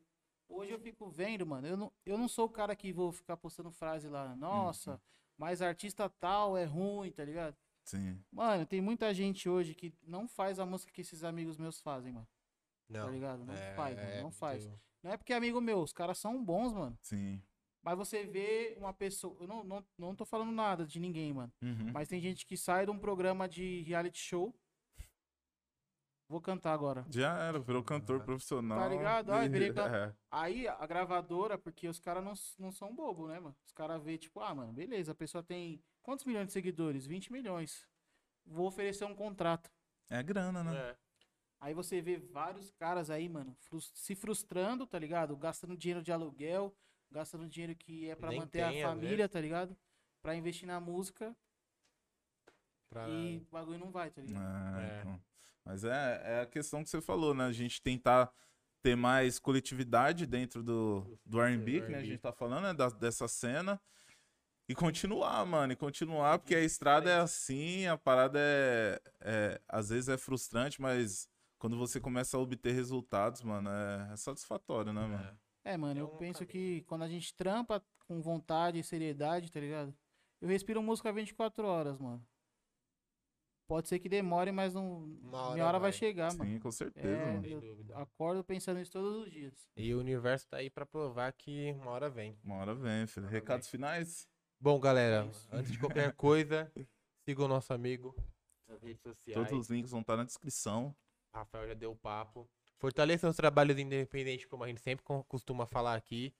hoje eu fico vendo, mano. Eu não, eu não sou o cara que vou ficar postando frase lá. Nossa, Uhum. mas artista tal é ruim, tá ligado? Sim. Mano, tem muita gente hoje que não faz a música que esses amigos meus fazem, mano. Não. Tá ligado? Não é- faz, mano. é Não faz. muito- Não é porque é amigo meu, os caras são bons, mano. Sim. Mas você vê uma pessoa. Eu não, não, não tô falando nada de ninguém, mano. Uhum. Mas tem gente que sai de um programa de reality show. Vou cantar agora. Já era, virou cantor profissional. Tá ligado? Virei can- É. Aí a gravadora, porque os caras não, não são bobo, né, mano? Os caras vê, tipo, ah, mano, beleza, a pessoa tem quantos milhões de seguidores? 20 milhões. Vou oferecer um contrato. É grana, né? É. Aí você vê vários caras aí, mano, frus- se frustrando, tá ligado? Gastando dinheiro de aluguel, gastando dinheiro que é pra Nem manter a família, tá ligado? Pra investir na música Pra... e o bagulho não vai, tá ligado? É, É. então. Mas é, é a questão que você falou, né? A gente tentar ter mais coletividade dentro do, do R&B, que né, a gente tá falando, né? da- dessa cena. E continuar, mano, e continuar, porque a estrada é assim, a parada é, é- Às vezes é frustrante, mas quando você começa a obter resultados, mano, é, é satisfatório, né, mano? É, mano, É eu um penso que quando a gente trampa com vontade e seriedade, tá ligado? Eu respiro música 24 horas, mano. Pode ser que demore, mas não... Uma hora minha hora vai, vai. chegar, mano. Sim, com certeza, É, mano. Eu dúvida. acordo pensando nisso todos os dias. E o universo tá aí pra provar que uma hora vem. Uma hora vem, filho. Recados finais? Bom, galera, É antes de qualquer coisa, siga o nosso amigo nas redes sociais. Todos os links vão estar na descrição. Rafael já deu o papo. Fortaleçam os trabalhos independentes, como a gente sempre co- costuma falar aqui.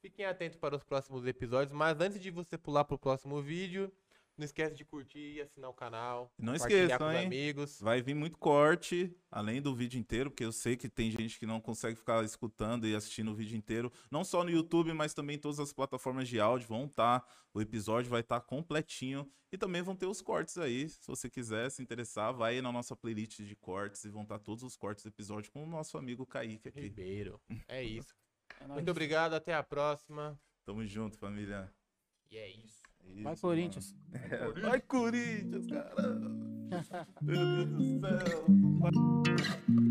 Fiquem atentos para os próximos episódios. Mas antes de você pular pro próximo vídeo, não esquece de curtir e assinar o canal. Não esqueçam, com os hein? amigos. Vai vir muito corte, além do vídeo inteiro, porque eu sei que tem gente que não consegue ficar escutando e assistindo o vídeo inteiro. Não só no YouTube, mas também em todas as plataformas de áudio vão estar. o episódio vai estar completinho. E também vão ter os cortes aí. Se você quiser se interessar, vai aí na nossa playlist de cortes e vão estar todos os cortes do episódio com o nosso amigo Kaique aqui. Ribeiro. É isso. É. Muito obrigado, até a próxima. Tamo junto, família. E é isso. É Vai, isso, Corinthians. É, Vai, Corinthians, caramba. Meu Deus do céu.